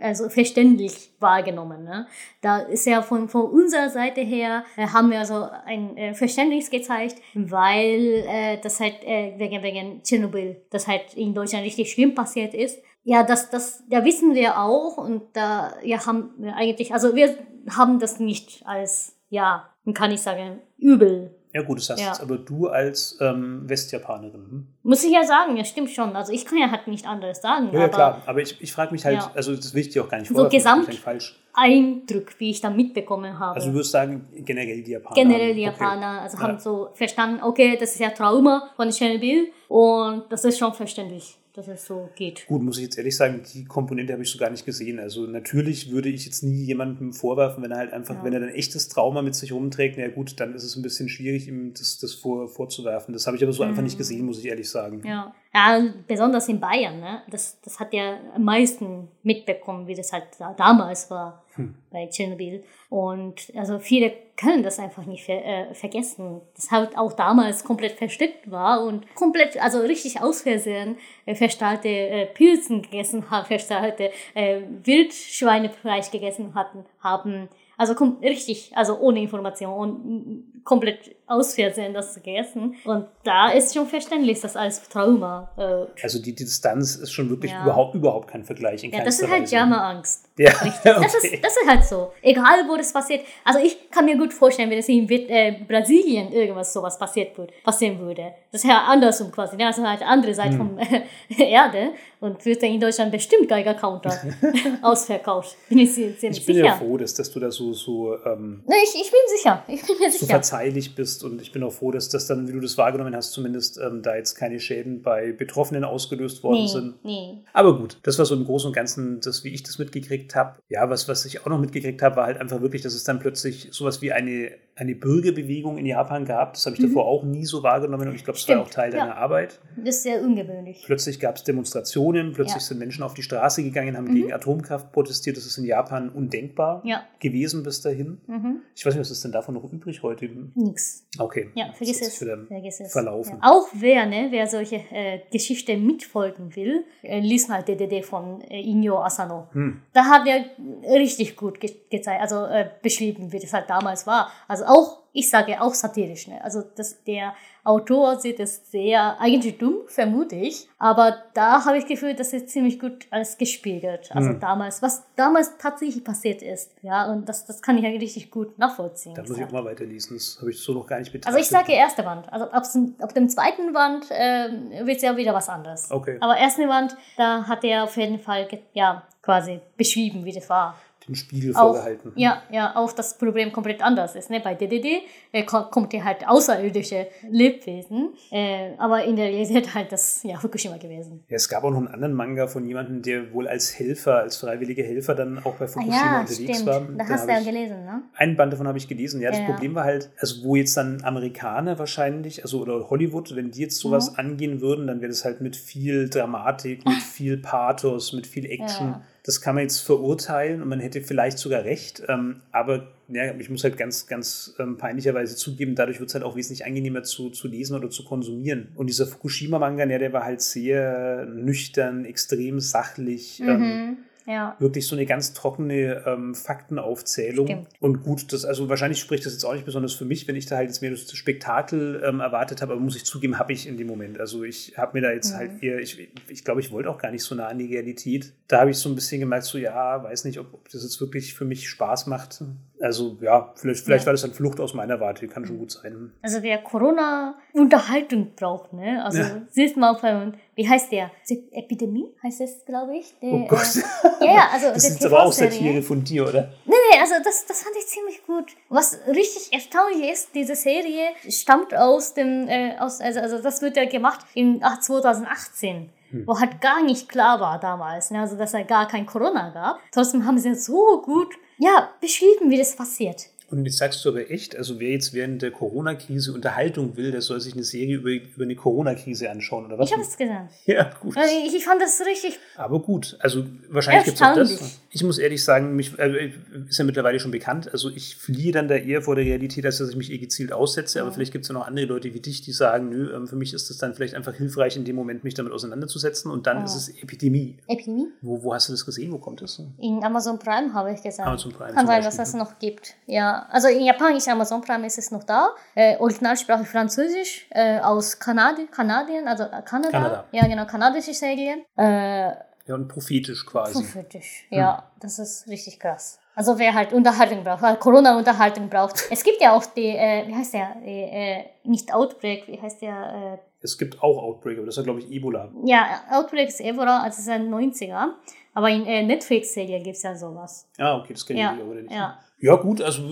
also verständlich wahrgenommen. Ne? Da ist ja von, von unserer Seite her, äh, haben wir also ein äh, Verständnis gezeigt, weil äh, das halt äh, wegen, wegen Tschernobyl, das halt in Deutschland richtig schlimm passiert ist. Ja, das, das, ja, wissen wir auch und da ja, haben wir eigentlich, also wir haben das nicht als, ja, kann ich sagen, übel ja gut, das heißt ja. jetzt aber du als ähm, Westjapanerin. Hm? Muss ich ja sagen, ja stimmt schon. Also ich kann ja halt nicht anderes sagen. Ja, ja klar, aber ich, ich frage mich halt, ja. also das will ich dir auch gar nicht vorstellen. So Gesamteindruck, wie ich da mitbekommen habe. Also du würdest sagen, generell die Japaner. Generell die Japaner, okay. also haben so verstanden, okay, das ist ja Trauma von Chernobyl und das ist schon verständlich dass es so geht. Gut, muss ich jetzt ehrlich sagen, die Komponente habe ich so gar nicht gesehen. Also natürlich würde ich jetzt nie jemandem vorwerfen, wenn er halt einfach, ja. wenn er ein echtes Trauma mit sich rumträgt, na gut, dann ist es ein bisschen schwierig, ihm das, das vor, vorzuwerfen. Das habe ich aber so mhm. einfach nicht gesehen, muss ich ehrlich sagen. Ja, ja besonders in Bayern, ne? das, das hat ja am meisten mitbekommen, wie das halt damals war hm. bei Tschernobyl. Und also viele können das einfach nicht ver äh, vergessen. Das halt auch damals komplett versteckt war und komplett, also richtig aus Versehen äh, verstrahlte äh, Pilzen gegessen haben, verstrahlte äh, Wildschweinefleisch gegessen hatten, haben. Also richtig, also ohne Information und komplett aus Versehen das gegessen. Und da ist schon verständlich, dass als Trauma. Äh, also die Distanz ist schon wirklich ja. überhaupt, überhaupt kein Vergleich. In ja, das ist halt Jammerangst. Ja, okay. das, ist, das ist halt so. Egal, wo das passiert. Also ich kann mir gut vorstellen, wenn es in äh, Brasilien irgendwas sowas passiert wird, passieren würde. Das ist ja andersrum quasi. Ne? Also halt andere Seite hm. vom äh, Erde und wird dann in Deutschland bestimmt Geiger-Counter ausverkauft. Bin ich ziemlich sicher. Ich bin ja froh, dass, dass du da so, so ähm, ne, ich, ich bin sicher. Ich bin mir sicher. so verzeihlich bist und ich bin auch froh, dass das dann, wie du das wahrgenommen hast, zumindest ähm, da jetzt keine Schäden bei Betroffenen ausgelöst worden nee, sind. Nee. Aber gut, das war so im Großen und Ganzen das, wie ich das mitgekriegt habe. Ja, was, was ich auch noch mitgekriegt habe, war halt einfach wirklich, dass es dann plötzlich sowas wie eine, eine Bürgerbewegung in Japan gab. Das habe ich mhm. davor auch nie so wahrgenommen und ich glaube, das war auch Teil ja. deiner Arbeit. Das ist sehr ungewöhnlich. Plötzlich gab es Demonstrationen, plötzlich ja. sind Menschen auf die Straße gegangen, haben mhm. gegen Atomkraft protestiert. Das ist in Japan undenkbar ja. gewesen bis dahin. Mhm. Ich weiß nicht, was ist denn davon noch übrig heute? Nix. Okay. Ja, vergiss es. Vergiss es. Verlaufen. Auch wer, ne, wer solche äh, Geschichte mitfolgen will, äh, liest mal DDD von äh, Inyo Asano. Hm. Da hat er richtig gut ge gezeigt, also äh, beschrieben, wie das halt damals war. Also auch, ich sage auch satirisch, ne? Also dass der Autor sieht es sehr eigentlich dumm, vermute ich. Aber da habe ich gefühlt, dass es ziemlich gut alles gespiegelt. Also mhm. damals, was damals tatsächlich passiert ist. Ja, und das, das kann ich eigentlich richtig gut nachvollziehen. Da muss ich auch mal weiterlesen. Das habe ich so noch gar nicht betrachtet. Also ich sage erste Wand. Also auf dem, auf dem zweiten Wand äh, wird es ja wieder was anderes. Okay. Aber erste Wand, da hat er auf jeden Fall ja quasi beschrieben, wie das war den Spiegel auch, vorgehalten. Ja, ja, auch das Problem komplett anders ist. Ne? Bei DDD äh, kommt ja halt außerirdische Lebewesen, äh, aber in der Realität halt das ja Fukushima gewesen. Ja, es gab auch noch einen anderen Manga von jemandem, der wohl als Helfer, als freiwilliger Helfer dann auch bei Fukushima ah, ja, unterwegs stimmt. war. Da, hast du ja gelesen, ne? Einen Band davon habe ich gelesen. Ja, das ja. Problem war halt, also wo jetzt dann Amerikaner wahrscheinlich, also oder Hollywood, wenn die jetzt sowas mhm. angehen würden, dann wäre das halt mit viel Dramatik, mit viel Pathos, mit viel Action. Ja das kann man jetzt verurteilen und man hätte vielleicht sogar recht. Ähm, aber ja, ich muss halt ganz, ganz ähm, peinlicherweise zugeben, dadurch wird es halt auch wesentlich angenehmer zu, zu lesen oder zu konsumieren. Und dieser Fukushima-Manga, ja, der war halt sehr nüchtern, extrem sachlich. Mhm. Ähm, ja. Wirklich so eine ganz trockene ähm, Faktenaufzählung. Stimmt. Und gut, das, also wahrscheinlich spricht das jetzt auch nicht besonders für mich, wenn ich da halt jetzt mehr das Spektakel ähm, erwartet habe, aber muss ich zugeben, habe ich in dem Moment. Also ich habe mir da jetzt mhm. halt eher, ich, ich glaube, ich wollte auch gar nicht so nah an die Realität. Da habe ich so ein bisschen gemerkt, so ja, weiß nicht, ob, ob das jetzt wirklich für mich Spaß macht. Also ja, vielleicht, vielleicht ja. war das eine Flucht aus meiner Warte, kann schon gut sein. Also wer Corona-Unterhaltung braucht, ne? Also ja. siehst mal, wie heißt der? Epidemie heißt es, glaube ich. Der, oh Gott. Äh, ja, also das ist aber auch Satire von dir, oder? Nee, nee, also das, das fand ich ziemlich gut. Was richtig erstaunlich ist, diese Serie stammt aus dem, äh, aus, also, also das wird ja gemacht in 2018 hm. wo halt gar nicht klar war damals, ne? also dass es gar kein Corona gab. Trotzdem haben sie so gut ja, beschrieben, wie das passiert. Und jetzt sagst du aber echt, also wer jetzt während der Corona-Krise Unterhaltung will, der soll sich eine Serie über, über eine Corona-Krise anschauen, oder was? Ich habe es gesagt. Ja, gut. Also ich, ich, fand das richtig. Aber gut, also wahrscheinlich gibt es auch das. Ich muss ehrlich sagen, mich äh, ist ja mittlerweile schon bekannt. Also ich fliehe dann da eher vor der Realität, als dass ich mich eh gezielt aussetze. Aber ja. vielleicht gibt es ja noch andere Leute wie dich, die sagen, nö, ähm, für mich ist es dann vielleicht einfach hilfreich, in dem Moment mich damit auseinanderzusetzen. Und dann ja. ist es Epidemie. Epidemie? Wo, wo hast du das gesehen? Wo kommt das? In Amazon Prime habe ich gesagt. Amazon Prime. Kann sein, dass das noch gibt. Ja, also in Japan ist Amazon Prime ist es noch da. Äh, Originalsprache Französisch äh, aus Kanadi Kanadien, also äh, Kanada. Kanada. Ja, genau, kanadische Serien. Äh, ja, und prophetisch quasi. Prophetisch, ja, hm. das ist richtig krass. Also wer halt Unterhaltung braucht, weil Corona-Unterhaltung braucht. Es gibt ja auch die, äh, wie heißt der, äh, nicht Outbreak, wie heißt der? Äh, es gibt auch Outbreak, aber das ist ja, glaube ich, Ebola. Ja, Outbreak ist Ebola, also ist ein 90er. Aber in äh, Netflix-Serien gibt es ja sowas. Ah, okay, das kenne ja, ich aber nicht. Ja. Ja, gut, also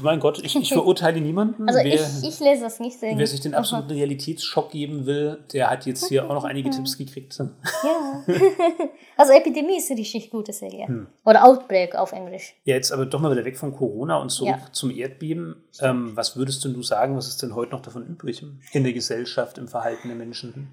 mein Gott, ich, ich verurteile niemanden. Also wer, ich, ich lese das nicht sehr Wer sich den absoluten Realitätsschock geben will, der hat jetzt hier auch noch einige Tipps gekriegt. Ja. also Epidemie ist eine richtig gute Serie. Hm. Oder Outbreak auf Englisch. Ja, jetzt aber doch mal wieder weg von Corona und zurück ja. zum Erdbeben. Ähm, was würdest denn du sagen, was ist denn heute noch davon übrig in der Gesellschaft, im Verhalten der Menschen?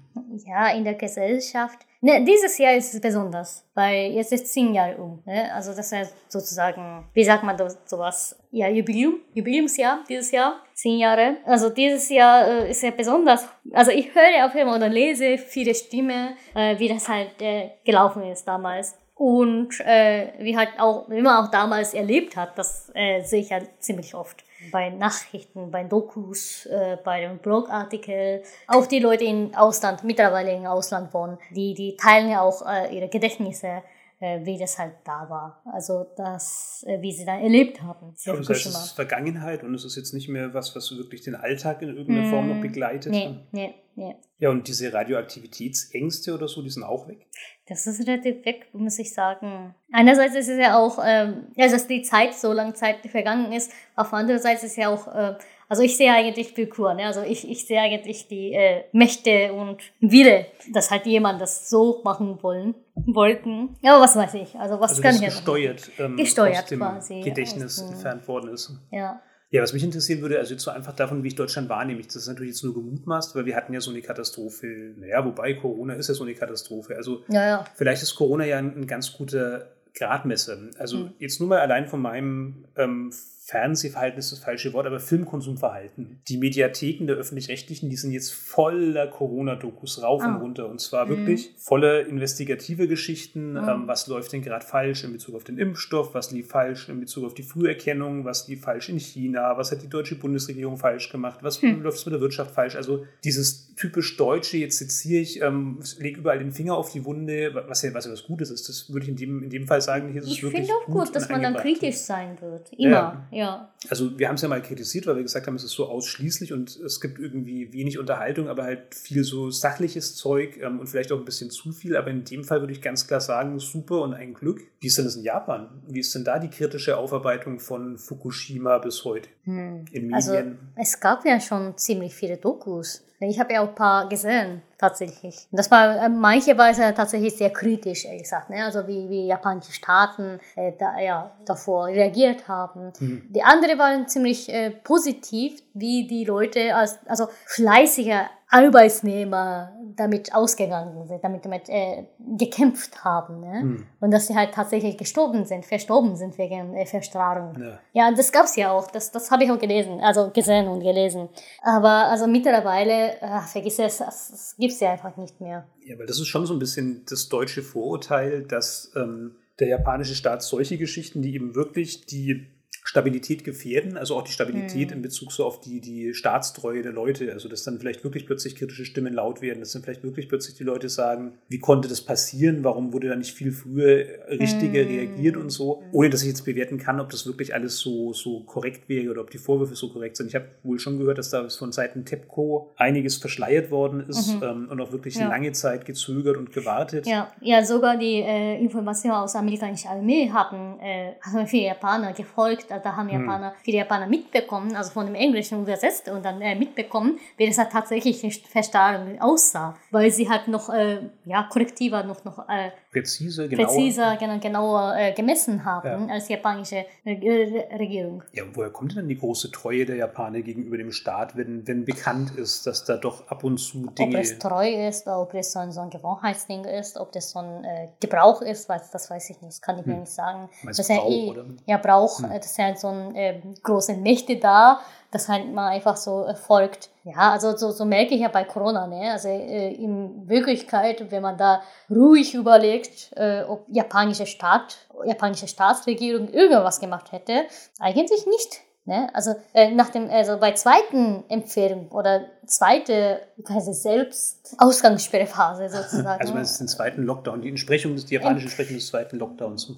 Ja, in der Gesellschaft Ne, dieses Jahr ist es besonders, weil jetzt ist zehn Jahre um. Ne? Also das ist sozusagen, wie sagt man das, sowas? Ja, Jubiläum, Jubiläumsjahr dieses Jahr, zehn Jahre. Also dieses Jahr äh, ist ja besonders. Also ich höre auf jeden Fall oder lese viele Stimmen, äh, wie das halt äh, gelaufen ist damals. Und äh, wie halt auch, wie man auch damals erlebt hat, das äh, sehe ich ja ziemlich oft bei Nachrichten, bei Dokus, äh, bei dem Blogartikel. Auch die Leute im Ausland, mittlerweile im Ausland wohnen, die, die teilen ja auch äh, ihre Gedächtnisse äh, wie das halt da war. Also das, äh, wie sie da erlebt haben. Ja, das heißt, es ist Vergangenheit und es ist jetzt nicht mehr was, was wirklich den Alltag in irgendeiner mm, Form noch begleitet. Nee, nee, nee. Ja, und diese Radioaktivitätsängste oder so, die sind auch weg? Das ist relativ weg, muss ich sagen. Einerseits ist es ja auch, ähm, ja, dass die Zeit, so lange Zeit vergangen ist. Auf der anderen Seite ist es ja auch, äh, also ich sehe eigentlich Willkür, ne? also ich, ich sehe eigentlich die äh, Mächte und Wille, dass halt jemand das so machen wollen, wollten. Ja, aber was weiß ich, also was also kann ich gesteuert, ähm, gesteuert aus dem quasi. Gedächtnis entfernt worden ist. Ja. Ja, was mich interessieren würde, also jetzt so einfach davon, wie ich Deutschland wahrnehme, das ist natürlich jetzt nur gemutmaßt, weil wir hatten ja so eine Katastrophe, naja, wobei Corona ist ja so eine Katastrophe. Also ja, ja. vielleicht ist Corona ja ein, ein ganz guter Gradmesser. Also mhm. jetzt nur mal allein von meinem ähm, Fernsehverhalten ist das falsche Wort, aber Filmkonsumverhalten. Die Mediatheken der öffentlich-rechtlichen, die sind jetzt voller Corona-Dokus rauf ah. und runter. Und zwar mhm. wirklich voller investigative Geschichten. Mhm. Ähm, was läuft denn gerade falsch in Bezug auf den Impfstoff? Was lief falsch in Bezug auf die Früherkennung? Was lief falsch in China? Was hat die deutsche Bundesregierung falsch gemacht? Was mhm. läuft mit der Wirtschaft falsch? Also dieses typisch Deutsche, jetzt zitiere ich, ähm, lege überall den Finger auf die Wunde, was ja was, ja was Gutes ist. Das würde ich in dem, in dem Fall sagen. Hier ist ich finde auch gut, dass man dann kritisch sein wird. Immer. Ja. Ja. Also wir haben es ja mal kritisiert, weil wir gesagt haben, es ist so ausschließlich und es gibt irgendwie wenig Unterhaltung, aber halt viel so sachliches Zeug ähm, und vielleicht auch ein bisschen zu viel. Aber in dem Fall würde ich ganz klar sagen, super und ein Glück. Wie ist denn das in Japan? Wie ist denn da die kritische Aufarbeitung von Fukushima bis heute hm. in Medien? Also es gab ja schon ziemlich viele Dokus. Ich habe ja auch ein paar gesehen tatsächlich. Das war äh, manche Weise tatsächlich sehr kritisch, ehrlich gesagt. Ne? Also wie, wie japanische Staaten äh, da, ja, davor reagiert haben. Mhm. Die anderen waren ziemlich äh, positiv, wie die Leute als also fleißige Arbeitsnehmer damit ausgegangen sind, damit, damit äh, gekämpft haben. Ne? Mhm. Und dass sie halt tatsächlich gestorben sind, verstorben sind wegen äh, Verstrahlung. Ja. ja, das gab's ja auch. Das, das habe ich auch gelesen, also gesehen und gelesen. Aber also mittlerweile, äh, vergiss es, es gibt's ja einfach nicht mehr. Ja, weil das ist schon so ein bisschen das deutsche Vorurteil, dass ähm, der japanische Staat solche Geschichten, die eben wirklich die Stabilität gefährden, also auch die Stabilität mhm. in Bezug so auf die, die Staatstreue der Leute, also dass dann vielleicht wirklich plötzlich kritische Stimmen laut werden, dass dann vielleicht wirklich plötzlich die Leute sagen, wie konnte das passieren, warum wurde da nicht viel früher richtiger mhm. reagiert und so, ohne dass ich jetzt bewerten kann, ob das wirklich alles so, so korrekt wäre oder ob die Vorwürfe so korrekt sind. Ich habe wohl schon gehört, dass da von Seiten TEPCO einiges verschleiert worden ist mhm. ähm, und auch wirklich ja. lange Zeit gezögert und gewartet. Ja, ja sogar die äh, Informationen aus der amerikanischen Armee haben äh, viele Japaner gefolgt, da haben hm. Japaner, viele Japaner mitbekommen, also von dem Englischen übersetzt und dann äh, mitbekommen, wie das halt tatsächlich Verstrahlung aussah, weil sie halt noch, äh, ja, korrektiver, noch, noch äh, präzise, genauer, präziser, genau, genauer äh, gemessen haben ja. als die japanische Regierung. Ja, woher kommt denn die große Treue der Japaner gegenüber dem Staat, wenn, wenn bekannt ist, dass da doch ab und zu Dinge... Ob es treu ist, ob es so ein, so ein Gewohnheitsding ist, ob das so ein äh, Gebrauch ist, weiß, das weiß ich nicht, das kann ich hm. mir nicht sagen. Meinst das Brauch, ja eh, oder? Ja, Brauch, hm. das ist ja so ein äh, große Mächte da, das halt mal einfach so folgt. Ja, also so, so merke ich ja bei Corona, ne? Also äh, in Wirklichkeit, wenn man da ruhig überlegt, äh, ob japanische Staat, japanische Staatsregierung irgendwas gemacht hätte, eigentlich nicht. Ne? Also äh, nach dem, also bei zweiten Empfehlung oder zweite quasi selbst Ausgangssperrephase sozusagen. Also meinst du den zweiten Lockdown, die Entsprechung des, die japanische Entsprechung des zweiten Lockdowns?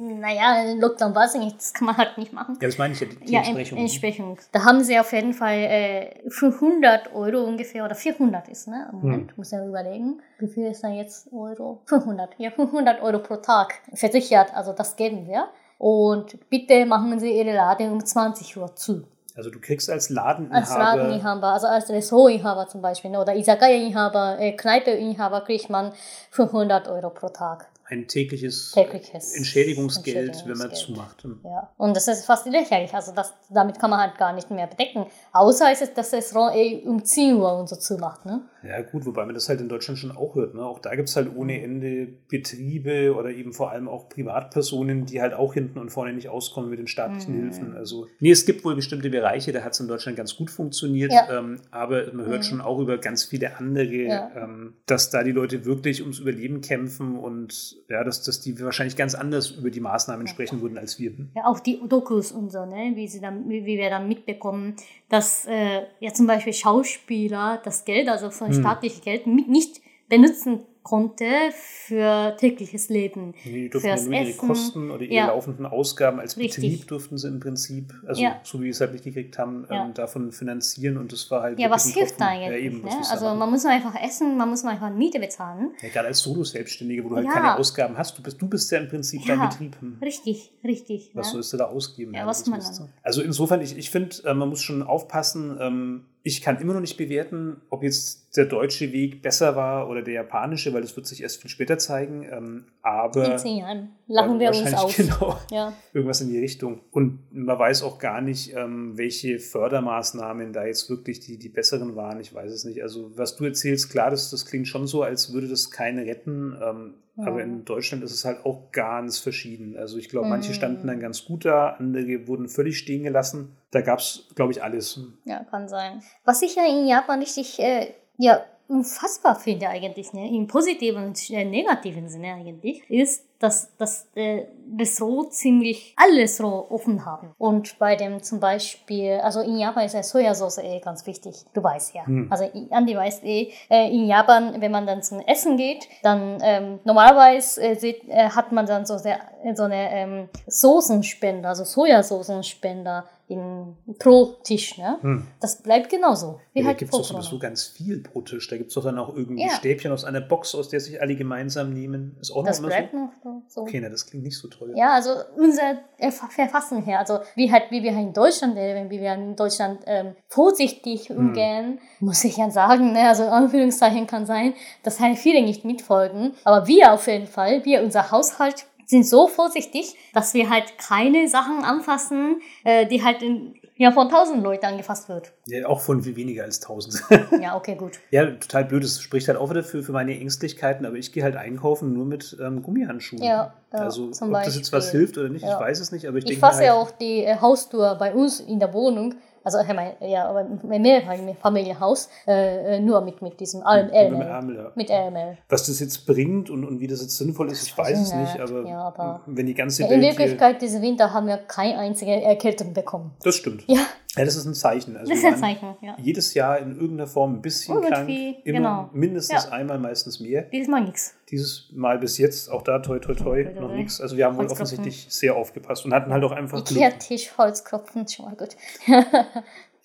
Naja, Lockdown weiß ich nicht, das kann man halt nicht machen. Ja, das meine ich ja, die ja, Entsprechung. Entsprechung. Da haben sie auf jeden Fall äh, 500 Euro ungefähr, oder 400 ist, ne? Moment, hm. muss ja überlegen. Wie viel ist da jetzt Euro? 500, ja, 500 Euro pro Tag versichert, also das geben wir. Und bitte machen Sie Ihre Laden um 20 Uhr zu. Also du kriegst als Ladeninhaber... Als Ladeninhaber, also als Restaurantinhaber zum Beispiel ne, oder Izakaya-Inhaber, äh, Kneipe-Inhaber kriegt man 500 Euro pro Tag ein tägliches, tägliches Entschädigungsgeld, Entschädigungsgeld, wenn man zumacht. Ja, und das ist fast lächerlich. Also das, damit kann man halt gar nicht mehr bedecken. Außer es ist das Restaurant eh um 10 Uhr und so zumacht. Ne? Ja gut, wobei man das halt in Deutschland schon auch hört. Ne? Auch da gibt es halt ohne Ende Betriebe oder eben vor allem auch Privatpersonen, die halt auch hinten und vorne nicht auskommen mit den staatlichen mhm. Hilfen. Also nee, es gibt wohl bestimmte Bereiche, da hat es in Deutschland ganz gut funktioniert. Ja. Ähm, aber man hört mhm. schon auch über ganz viele andere, ja. ähm, dass da die Leute wirklich ums Überleben kämpfen und ja, dass, dass die wahrscheinlich ganz anders über die Maßnahmen sprechen würden als wir. Ja, auch die Dokus und so, ne? wie, sie dann, wie wir dann mitbekommen, dass äh, ja zum Beispiel Schauspieler das Geld, also von Hm. staatlichem Geld, nicht benutzen konnte für tägliches Leben. Die durften Fürs ja nur ihre Essen. Kosten oder ihre Ja. laufenden Ausgaben als. Betrieb durften sie im Prinzip, also Ja. so wie wir es halt mitgekriegt haben, Ja. ähm, davon finanzieren und das war halt Ja, was hilft da eigentlich? Ja, eben, ne? Also man muss einfach essen, man muss einfach Miete bezahlen. ja, gerade als Solo-Selbstständige, wo du halt keine Ausgaben hast, du bist, du bist ja im Prinzip dein. Betrieb. Hm. Richtig, richtig. Was ne? sollst du da ausgeben? Ja, was man dann-. Also insofern, ich, ich finde, äh, man muss schon aufpassen. Ähm, ich kann immer noch nicht bewerten, ob jetzt der deutsche Weg besser war oder der japanische, weil das wird sich erst viel später zeigen. Ähm, aber In zehn Jahren lachen wir uns aus. Genau, Ja. irgendwas in die Richtung. Und man weiß auch gar nicht, ähm, welche Fördermaßnahmen da jetzt wirklich die, die besseren waren. Ich weiß es nicht. Also was du erzählst, klar, das, das klingt schon so, als würde das keine retten. Ähm, Ja. Aber in Deutschland ist es halt auch ganz verschieden. Also ich glaube, manche Mhm. standen dann ganz gut da, andere wurden völlig stehen gelassen. Da gab es, glaube ich, alles. Ja, kann sein. Was ich ja in Japan richtig äh, ja, unfassbar finde eigentlich, ne, im positiven und negativen Sinne eigentlich, ist, dass, dass äh, Restaurant ziemlich alle Restaurant offen haben. Und bei dem zum Beispiel, also in Japan ist ja Sojasauce eh ganz wichtig. Du weißt ja. Hm. Also Andi weiß eh, äh, in Japan, wenn man dann zum Essen geht, dann ähm, normalerweise äh, sieht, äh, hat man dann so, sehr, so eine ähm, Soßenspender, also Sojasoßenspender in, pro Tisch. Ne? Hm. Das bleibt genauso. Wie Ja, da halt gibt es doch sowieso ganz viel pro Tisch. Da gibt es doch dann auch irgendwie Ja. Stäbchen aus einer Box, aus der sich alle gemeinsam nehmen. Ist auch Das noch bleibt so. noch so. Okay, na, das klingt nicht so toll. Ja, also unser Erf- Verfassen her, also wie halt, wie wir in Deutschland leben, wie wir in Deutschland ähm, vorsichtig Hm. umgehen, muss ich ja sagen, ne? also Anführungszeichen kann sein, dass halt viele nicht mitfolgen, aber wir auf jeden Fall, wir, unser Haushalt, sind so vorsichtig, dass wir halt keine Sachen anfassen, äh, die halt in, ja, von tausend Leuten angefasst wird. Ja, auch von viel weniger als 1000. Ja, okay, gut. ja, total blöd. Das spricht halt auch wieder für, für meine Ängstlichkeiten, aber ich gehe halt einkaufen nur mit ähm, Gummihandschuhen. Ja, ja, also, ob das jetzt was hilft oder nicht, Ja. ich weiß es nicht, aber ich, Ich denke fasse halt, ja auch die äh, Haustür bei uns in der Wohnung, also äh, mein, ja, aber Mehrfamilienhaus, äh, äh, nur mit, mit diesem Al- mit. Ärmel, ja. Mit Ärmel. Was das jetzt bringt und, und wie das jetzt sinnvoll ist, ich weiß es ich nicht, aber, Ja, aber- wenn die ganze Ja, in Welt Wirklichkeit, diesen Winter haben wir keine einzige Erkältung bekommen. Das stimmt. Ja, Ja, das ist ein Zeichen. Also das ist ein Zeichen, ja. Jedes Jahr in irgendeiner Form ein bisschen Irgendwie, krank. Immer genau. mindestens Ja. einmal, meistens mehr. Dieses Mal nichts. Dieses Mal bis jetzt, auch da toi toi toi, noch nichts. Also wir haben wohl offensichtlich sehr aufgepasst und hatten halt auch einfach. Ikea-Tisch, Holzklopfen, schon mal gut.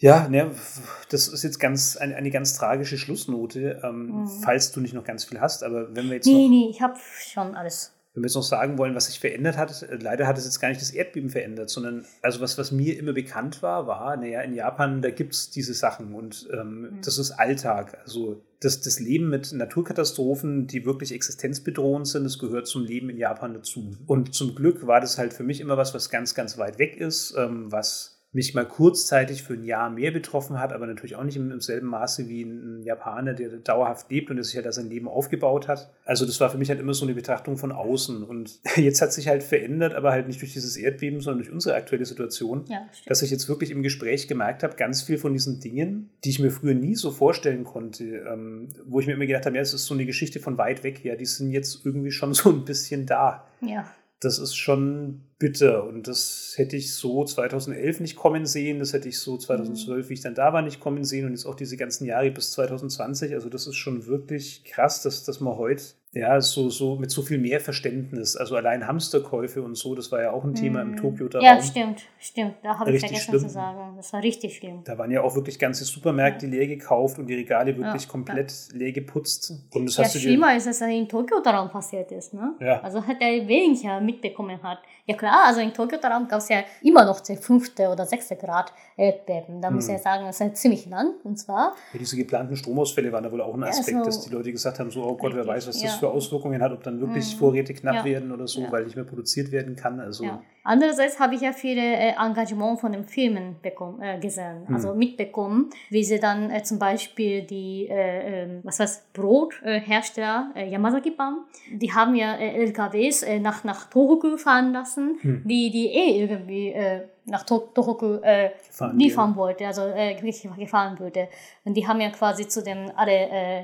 Ja, ne, das ist jetzt ganz eine, eine ganz tragische Schlussnote, ähm, Mhm. falls du nicht noch ganz viel hast. Aber wenn wir jetzt Nee, nee, ich habe schon alles. Wenn wir jetzt noch sagen wollen, was sich verändert hat, äh, leider hat es jetzt gar nicht das Erdbeben verändert, sondern also was, was mir immer bekannt war, war, naja, in Japan, da gibt es diese Sachen und ähm, Mhm. das ist Alltag. Also das, das Leben mit Naturkatastrophen, die wirklich existenzbedrohend sind, das gehört zum Leben in Japan dazu. Und zum Glück war das halt für mich immer was, was ganz, ganz weit weg ist, ähm, was mich mal kurzzeitig für ein Jahr mehr betroffen hat, aber natürlich auch nicht im, im selben Maße wie ein, Japaner, der dauerhaft lebt und der sich halt da sein Leben aufgebaut hat. Also das war für mich halt immer so eine Betrachtung von außen. Und jetzt hat sich halt verändert, aber halt nicht durch dieses Erdbeben, sondern durch unsere aktuelle Situation, Ja, dass ich jetzt wirklich im Gespräch gemerkt habe, ganz viel von diesen Dingen, die ich mir früher nie so vorstellen konnte, ähm, wo ich mir immer gedacht habe, ja, es ist so eine Geschichte von weit weg her, die sind jetzt irgendwie schon so ein bisschen da Ja. Das ist schon bitter und das hätte ich so 2011 nicht kommen sehen, das hätte ich so 2012, wie ich dann da war, nicht kommen sehen und jetzt auch diese ganzen Jahre bis 2020, also das ist schon wirklich krass, dass, dass man heute ja so, so mit so viel mehr Verständnis, also allein Hamsterkäufe und so, das war ja auch ein Thema im Mhm. Tokio Ja, Raum. stimmt, stimmt. Da habe ich vergessen zu schlimm. sagen. Das war richtig schlimm. Da waren ja auch wirklich ganze Supermärkte leer gekauft und die Regale wirklich Ja, komplett leer geputzt. Und das Ja, hast du dir, schlimmer ist, dass in Tokio daran passiert ist. Ne? Ja. Also hat er weniger mitbekommen hat. Ja klar, also in Tokio daran gab es ja immer noch der fünfte oder sechste Grad Erdbeben. Da muss Hm. ich sagen, das ist ziemlich lang. Und zwar, Ja, diese geplanten Stromausfälle waren da wohl auch ein Ja, Aspekt, so- dass die Leute gesagt haben, so, oh Gott, wer weiß, was das ja. Für Auswirkungen hat, ob dann wirklich Mhm. Vorräte knapp Ja. werden oder so, Ja. weil nicht mehr produziert werden kann. Also ja. Andererseits habe ich ja viele äh, Engagement von den Filmen bekommen, äh, gesehen, Hm. also mitbekommen, wie sie dann äh, zum Beispiel die, äh, ähm, was heißt, Brothersteller äh, Yamazaki Pan, die haben ja äh, LKWs nach, nach Tohoku fahren lassen, Hm. die, die eh irgendwie nach To- Tohoku äh, liefern wollte, also äh, gefahren würde. Und die haben ja quasi zu dem alle äh,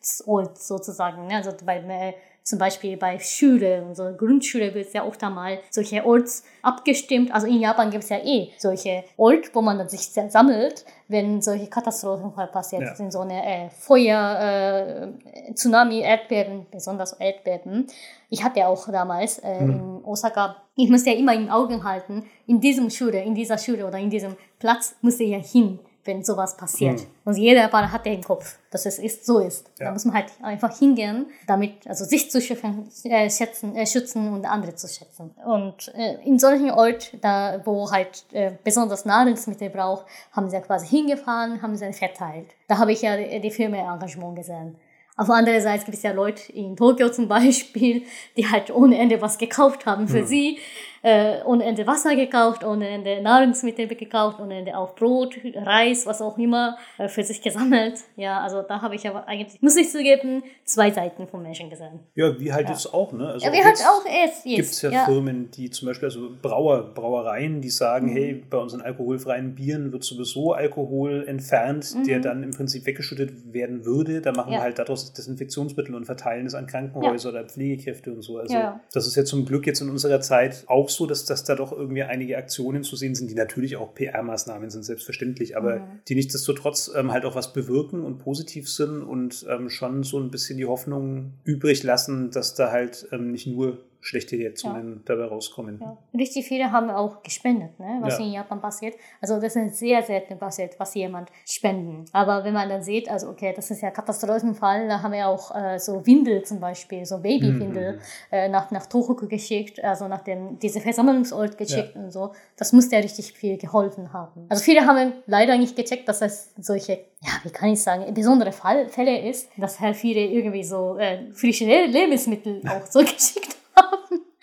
Flüchtort sozusagen, ne? also bei äh, zum Beispiel bei Schule, und so Grundschule wird ja oft einmal solche Orts abgestimmt. Also in Japan gibt es ja eh solche Ort, wo man dann sich sammelt, wenn solche Katastrophen passiert ja. sind, so eine äh, Feuer, äh, Tsunami, Erdbeben, besonders Erdbeben. Ich hatte auch damals äh, mhm. in Osaka, ich musste ja immer im Auge halten, in diesem Schule, in dieser Schule oder in diesem Platz musste ich ja hin wenn sowas passiert. Mhm. Und jeder Ball hat den Kopf, dass es ist, so ist. Ja. Da muss man halt einfach hingehen, damit, also sich zu schützen, äh, schätzen, äh, schützen und andere zu schätzen. Und äh, in solchen Ort, da, wo halt äh, besonders Nahrungsmittel braucht, haben sie ja quasi hingefahren, haben sie verteilt. Da habe ich ja die, die Firmenengagement gesehen. Auf andere Seite gibt es ja Leute in Tokio zum Beispiel, die halt ohne Ende was gekauft haben für mhm. sie äh, ohne Ende Wasser gekauft, ohne Ende Nahrungsmittel gekauft, ohne Ende auch Brot, Reis, was auch immer äh, für sich gesammelt. Ja, also da habe ich aber eigentlich, muss ich zugeben, zwei Seiten von Menschen gesehen. Ja, wie halt ja. jetzt auch, ne? Also ja, wie halt auch es Gibt es ja, ja, Firmen, die zum Beispiel, also Brauer, Brauereien, die sagen, mhm. hey, bei unseren alkoholfreien Bieren wird sowieso Alkohol entfernt, mhm. der dann im Prinzip weggeschüttet werden würde. Da machen ja. wir halt daraus Desinfektionsmittel und verteilen es an Krankenhäuser oder Pflegekräfte und so. Also das ist ja zum Glück jetzt in unserer Zeit auch so, dass, dass da doch irgendwie einige Aktionen zu sehen sind, die natürlich auch PR-Maßnahmen sind, selbstverständlich, aber mhm. die nichtsdestotrotz ähm, halt auch was bewirken und positiv sind und ähm, schon so ein bisschen die Hoffnung übrig lassen, dass da halt ähm, nicht nur schlechte Reaktionen ja. dabei rauskommen. Ja. Richtig viele haben auch gespendet, ne? was ja. in Japan passiert. Also das ist sehr selten passiert, was jemand spenden. Aber wenn man dann sieht, also okay, das ist ja Katastrophenfall, da haben wir auch äh, so Windel zum Beispiel, so Babywindel mhm. äh, nach, nach Tohoku geschickt, also nach dem, diese Versammlungsort geschickt und so. Das muss ja richtig viel geholfen haben. Also viele haben leider nicht gecheckt, dass es solche, ja, wie kann ich sagen, besondere Fall, Fälle ist, dass halt viele irgendwie so äh, frische Lebensmittel auch so geschickt haben,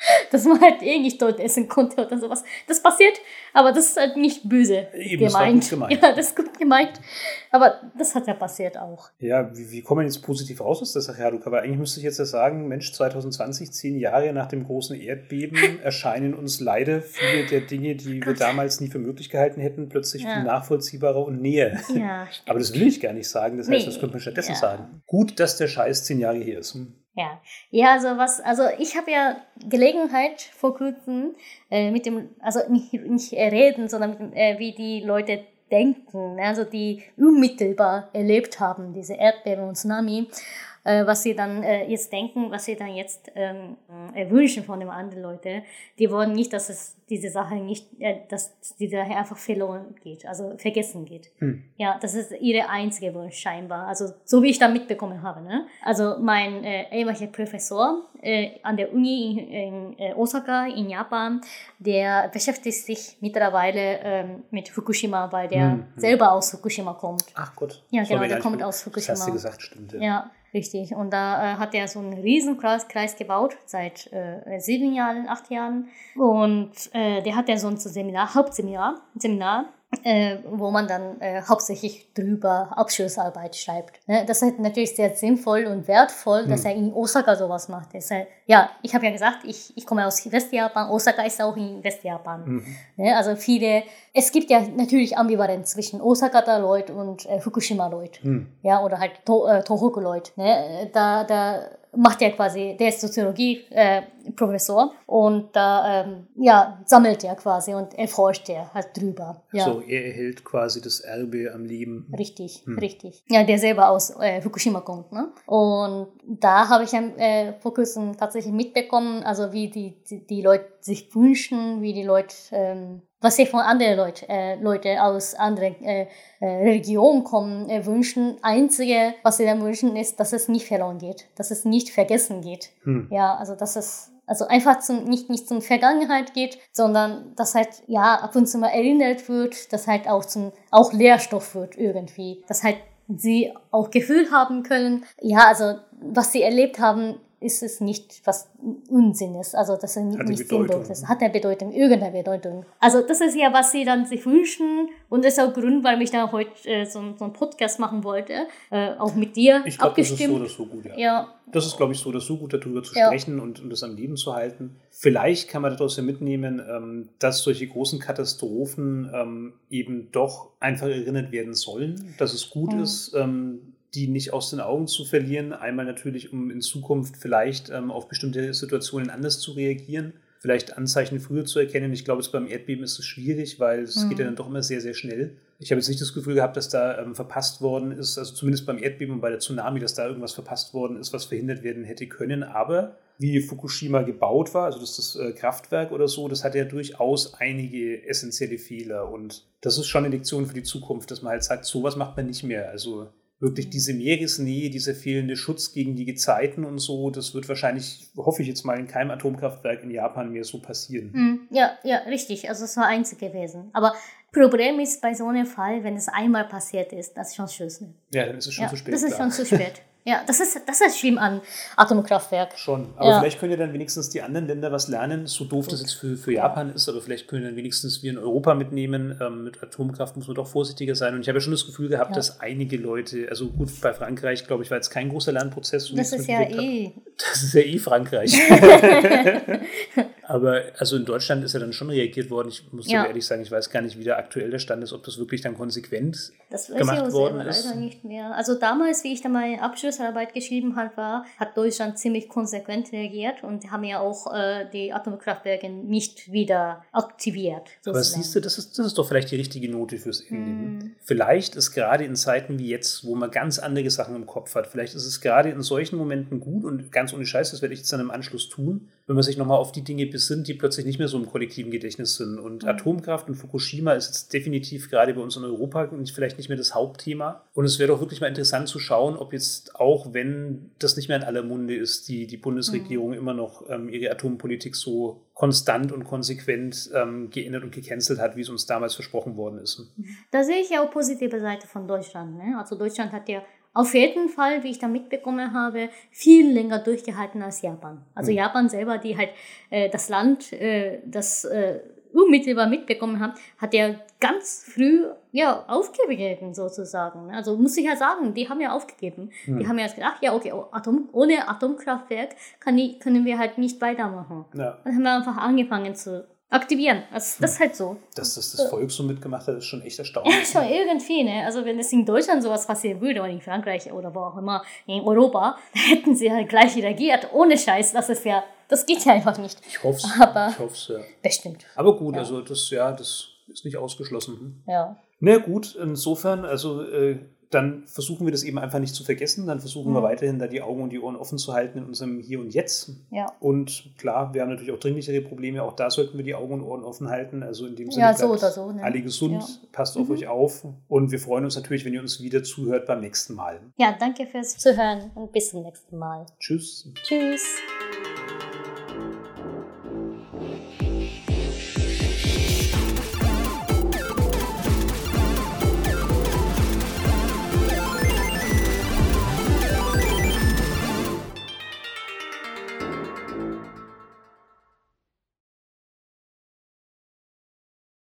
dass man halt eh nicht dort essen konnte oder sowas. Das passiert, aber das ist halt nicht böse Eben, gemeint. Das gemeint. Ja, das ist gut gemeint. Aber das hat ja passiert auch. Ja, wie, wie kommen wir jetzt positiv raus aus der Sache, Herr Luca? Weil eigentlich müsste ich jetzt ja sagen, Mensch, 2020, zehn Jahre nach dem großen Erdbeben, erscheinen uns leider viele der Dinge, die wir damals nie für möglich gehalten hätten, plötzlich ja. viel nachvollziehbarer und näher. Ja, aber das will ich gar nicht sagen. Das heißt, nee. das könnte man stattdessen ja. sagen. Gut, dass der Scheiß zehn Jahre hier ist. Ja, ja, also was, also ich habe ja Gelegenheit vor kurzem äh, mit dem, also nicht, nicht reden, sondern mit, äh, wie die Leute denken, ne, also die unmittelbar erlebt haben, diese Erdbeben und Tsunami äh, was sie dann äh, jetzt denken, was sie dann jetzt ähm, äh, wünschen von den anderen Leuten. Die wollen nicht, dass es diese Sache nicht, äh, dass diese Sache einfach verloren geht, also vergessen geht. Hm. Ja, das ist ihre einzige Wunsch scheinbar. Also so wie ich da mitbekommen habe. Ne? Also mein äh, ehemaliger Professor äh, an der Uni in, in äh, Osaka in Japan, der beschäftigt sich mittlerweile ähm, mit Fukushima, weil der hm, hm. selber aus Fukushima kommt. Ach Gott. Ja, genau, der kommt aus Fukushima. Das hast du gesagt, stimmt. Ja. ja. Richtig. Und da äh, hat er so einen riesen Kreis, Kreis gebaut, seit äh, sieben Jahren, acht Jahren. Und äh, der hat ja so ein Seminar, Hauptseminar, Seminar äh, wo man dann äh, hauptsächlich drüber Abschlussarbeit schreibt. Ne? Das ist natürlich sehr sinnvoll und wertvoll, dass hm. er in Osaka sowas macht. Das halt, ja, ich habe ja gesagt, ich, ich komme aus Westjapan, Osaka ist auch in Westjapan. Mhm. Ne? Also viele, es gibt ja natürlich Ambivalenz zwischen Osaka-Leute und äh, Fukushima-Leute. Hm. Ja, oder halt to äh, Tohoku-Leute. Ne? Da, da macht er quasi, der ist Soziologie-Professor äh, und da ähm, ja, sammelt er quasi und erforscht er halt drüber. Ja. So, er erhält quasi das Erbe am Leben. Richtig, hm. richtig. Ja, der selber aus äh, Fukushima kommt. Ne? Und da habe ich dann äh, vor kurzem tatsächlich mitbekommen, also wie die, die, die Leute sich wünschen, wie die Leute ähm, was sie von anderen Leute, äh, Leute aus anderen äh, äh, Religionen kommen, äh, wünschen. Einzige, was sie dann wünschen, ist, dass es nicht verloren geht, dass es nicht vergessen geht. Hm. Ja, also dass es also einfach zum, nicht, nicht zum Vergangenheit geht, sondern dass halt, ja, ab und zu mal erinnert wird, dass halt auch zum, auch Lehrstoff wird irgendwie, dass halt sie auch Gefühl haben können, ja, also was sie erlebt haben, ist es nicht was Unsinn ist. Also das ist nicht, nicht sinnlos. Hat eine Bedeutung, irgendeine Bedeutung. Also das ist ja, was sie dann sich wünschen und das ist auch Grund, warum ich da heute äh, so, so einen Podcast machen wollte, äh, auch mit dir ich glaub, abgestimmt. Das ist so oder so gut, ja. ja. Das ist, glaube ich, so oder so gut, darüber zu ja. sprechen und, und das am Leben zu halten. Vielleicht kann man daraus ja mitnehmen, ähm, dass solche großen Katastrophen ähm, eben doch einfach erinnert werden sollen, dass es gut mhm. ist, ähm, die nicht aus den Augen zu verlieren. Einmal natürlich, um in Zukunft vielleicht ähm, auf bestimmte Situationen anders zu reagieren, vielleicht Anzeichen früher zu erkennen. Ich glaube, beim Erdbeben ist es schwierig, weil es mhm. geht ja dann doch immer sehr, sehr schnell. Ich habe jetzt nicht das Gefühl gehabt, dass da ähm, verpasst worden ist, also zumindest beim Erdbeben und bei der Tsunami, dass da irgendwas verpasst worden ist, was verhindert werden hätte können. Aber wie Fukushima gebaut war, also das, das äh, Kraftwerk oder so, das hat ja durchaus einige essentielle Fehler. Und das ist schon eine Lektion für die Zukunft, dass man halt sagt, sowas macht man nicht mehr. Also wirklich diese Meeresnähe, dieser fehlende Schutz gegen die Gezeiten und so, das wird wahrscheinlich, hoffe ich jetzt mal, in keinem Atomkraftwerk in Japan mehr so passieren. Hm, ja, ja, richtig. Also es war einzig gewesen. Aber Problem ist bei so einem Fall, wenn es einmal passiert ist, das ist schon Schluss. Ja, dann ist es schon ja, zu spät. Das ist klar. schon zu spät. Ja, das ist, das ist schlimm an Atomkraftwerk. Schon. Aber ja. vielleicht können ja dann wenigstens die anderen Länder was lernen. So doof das jetzt für, für Japan ist, aber vielleicht können dann wenigstens wir in Europa mitnehmen. Ähm, mit Atomkraft muss man doch vorsichtiger sein. Und ich habe ja schon das Gefühl gehabt, ja. dass einige Leute, also gut, bei Frankreich, glaube ich, war jetzt kein großer Lernprozess. Das ist ja eh. Das ist ja eh Frankreich. aber also in Deutschland ist ja dann schon reagiert worden. Ich muss ja. ehrlich sagen, ich weiß gar nicht, wie der aktuell der Stand ist, ob das wirklich dann konsequent das gemacht worden ist. Leider nicht mehr. Also damals, wie ich da meinen Abschluss Abschlussarbeit geschrieben hat, war, hat Deutschland ziemlich konsequent reagiert und haben ja auch äh, die Atomkraftwerke nicht wieder aktiviert. Sozusagen. Aber siehst du, das ist, das ist doch vielleicht die richtige Note fürs Ende. Hm. Vielleicht ist gerade in Zeiten wie jetzt, wo man ganz andere Sachen im Kopf hat, vielleicht ist es gerade in solchen Momenten gut und ganz ohne Scheiß, das werde ich jetzt dann im Anschluss tun, wenn man sich nochmal auf die Dinge besinnt, die plötzlich nicht mehr so im kollektiven Gedächtnis sind. Und mhm. Atomkraft und Fukushima ist jetzt definitiv gerade bei uns in Europa vielleicht nicht mehr das Hauptthema. Und es wäre doch wirklich mal interessant zu schauen, ob jetzt auch, wenn das nicht mehr in aller Munde ist, die, die Bundesregierung mhm. immer noch ähm, ihre Atompolitik so konstant und konsequent ähm, geändert und gecancelt hat, wie es uns damals versprochen worden ist. Da sehe ich ja auch positive Seite von Deutschland. Ne? Also Deutschland hat ja auf jeden Fall, wie ich da mitbekommen habe, viel länger durchgehalten als Japan. Also mhm. Japan selber, die halt äh, das Land, äh, das äh, unmittelbar mitbekommen hat, hat ja ganz früh ja aufgegeben sozusagen. Also muss ich ja sagen, die haben ja aufgegeben. Mhm. Die haben ja gedacht, ja okay, Atom, ohne Atomkraftwerk kann die, können wir halt nicht weitermachen. Ja. Dann haben wir einfach angefangen zu aktivieren. Also, das ist halt so. Dass das, das Volk so mitgemacht hat, ist schon echt erstaunlich. Ja, schon irgendwie, ne? Also wenn es in Deutschland sowas passieren würde oder in Frankreich oder wo auch immer, in Europa, hätten sie halt gleich reagiert. Ohne Scheiß, das ist ja, das geht ja einfach nicht. Ich hoffe es. Ich hoffe ja. Bestimmt. Aber gut, ja. also das, ja, das ist nicht ausgeschlossen. Hm? Ja. Na gut, insofern, also äh, dann versuchen wir das eben einfach nicht zu vergessen. Dann versuchen mhm. wir weiterhin da die Augen und die Ohren offen zu halten in unserem Hier und Jetzt. Ja. Und klar, wir haben natürlich auch dringlichere Probleme. Auch da sollten wir die Augen und Ohren offen halten. Also in dem Sinne, ja, so oder so, ne? alle gesund, ja. passt mhm. auf euch auf. Und wir freuen uns natürlich, wenn ihr uns wieder zuhört beim nächsten Mal. Ja, danke fürs Zuhören und bis zum nächsten Mal. Tschüss. Tschüss.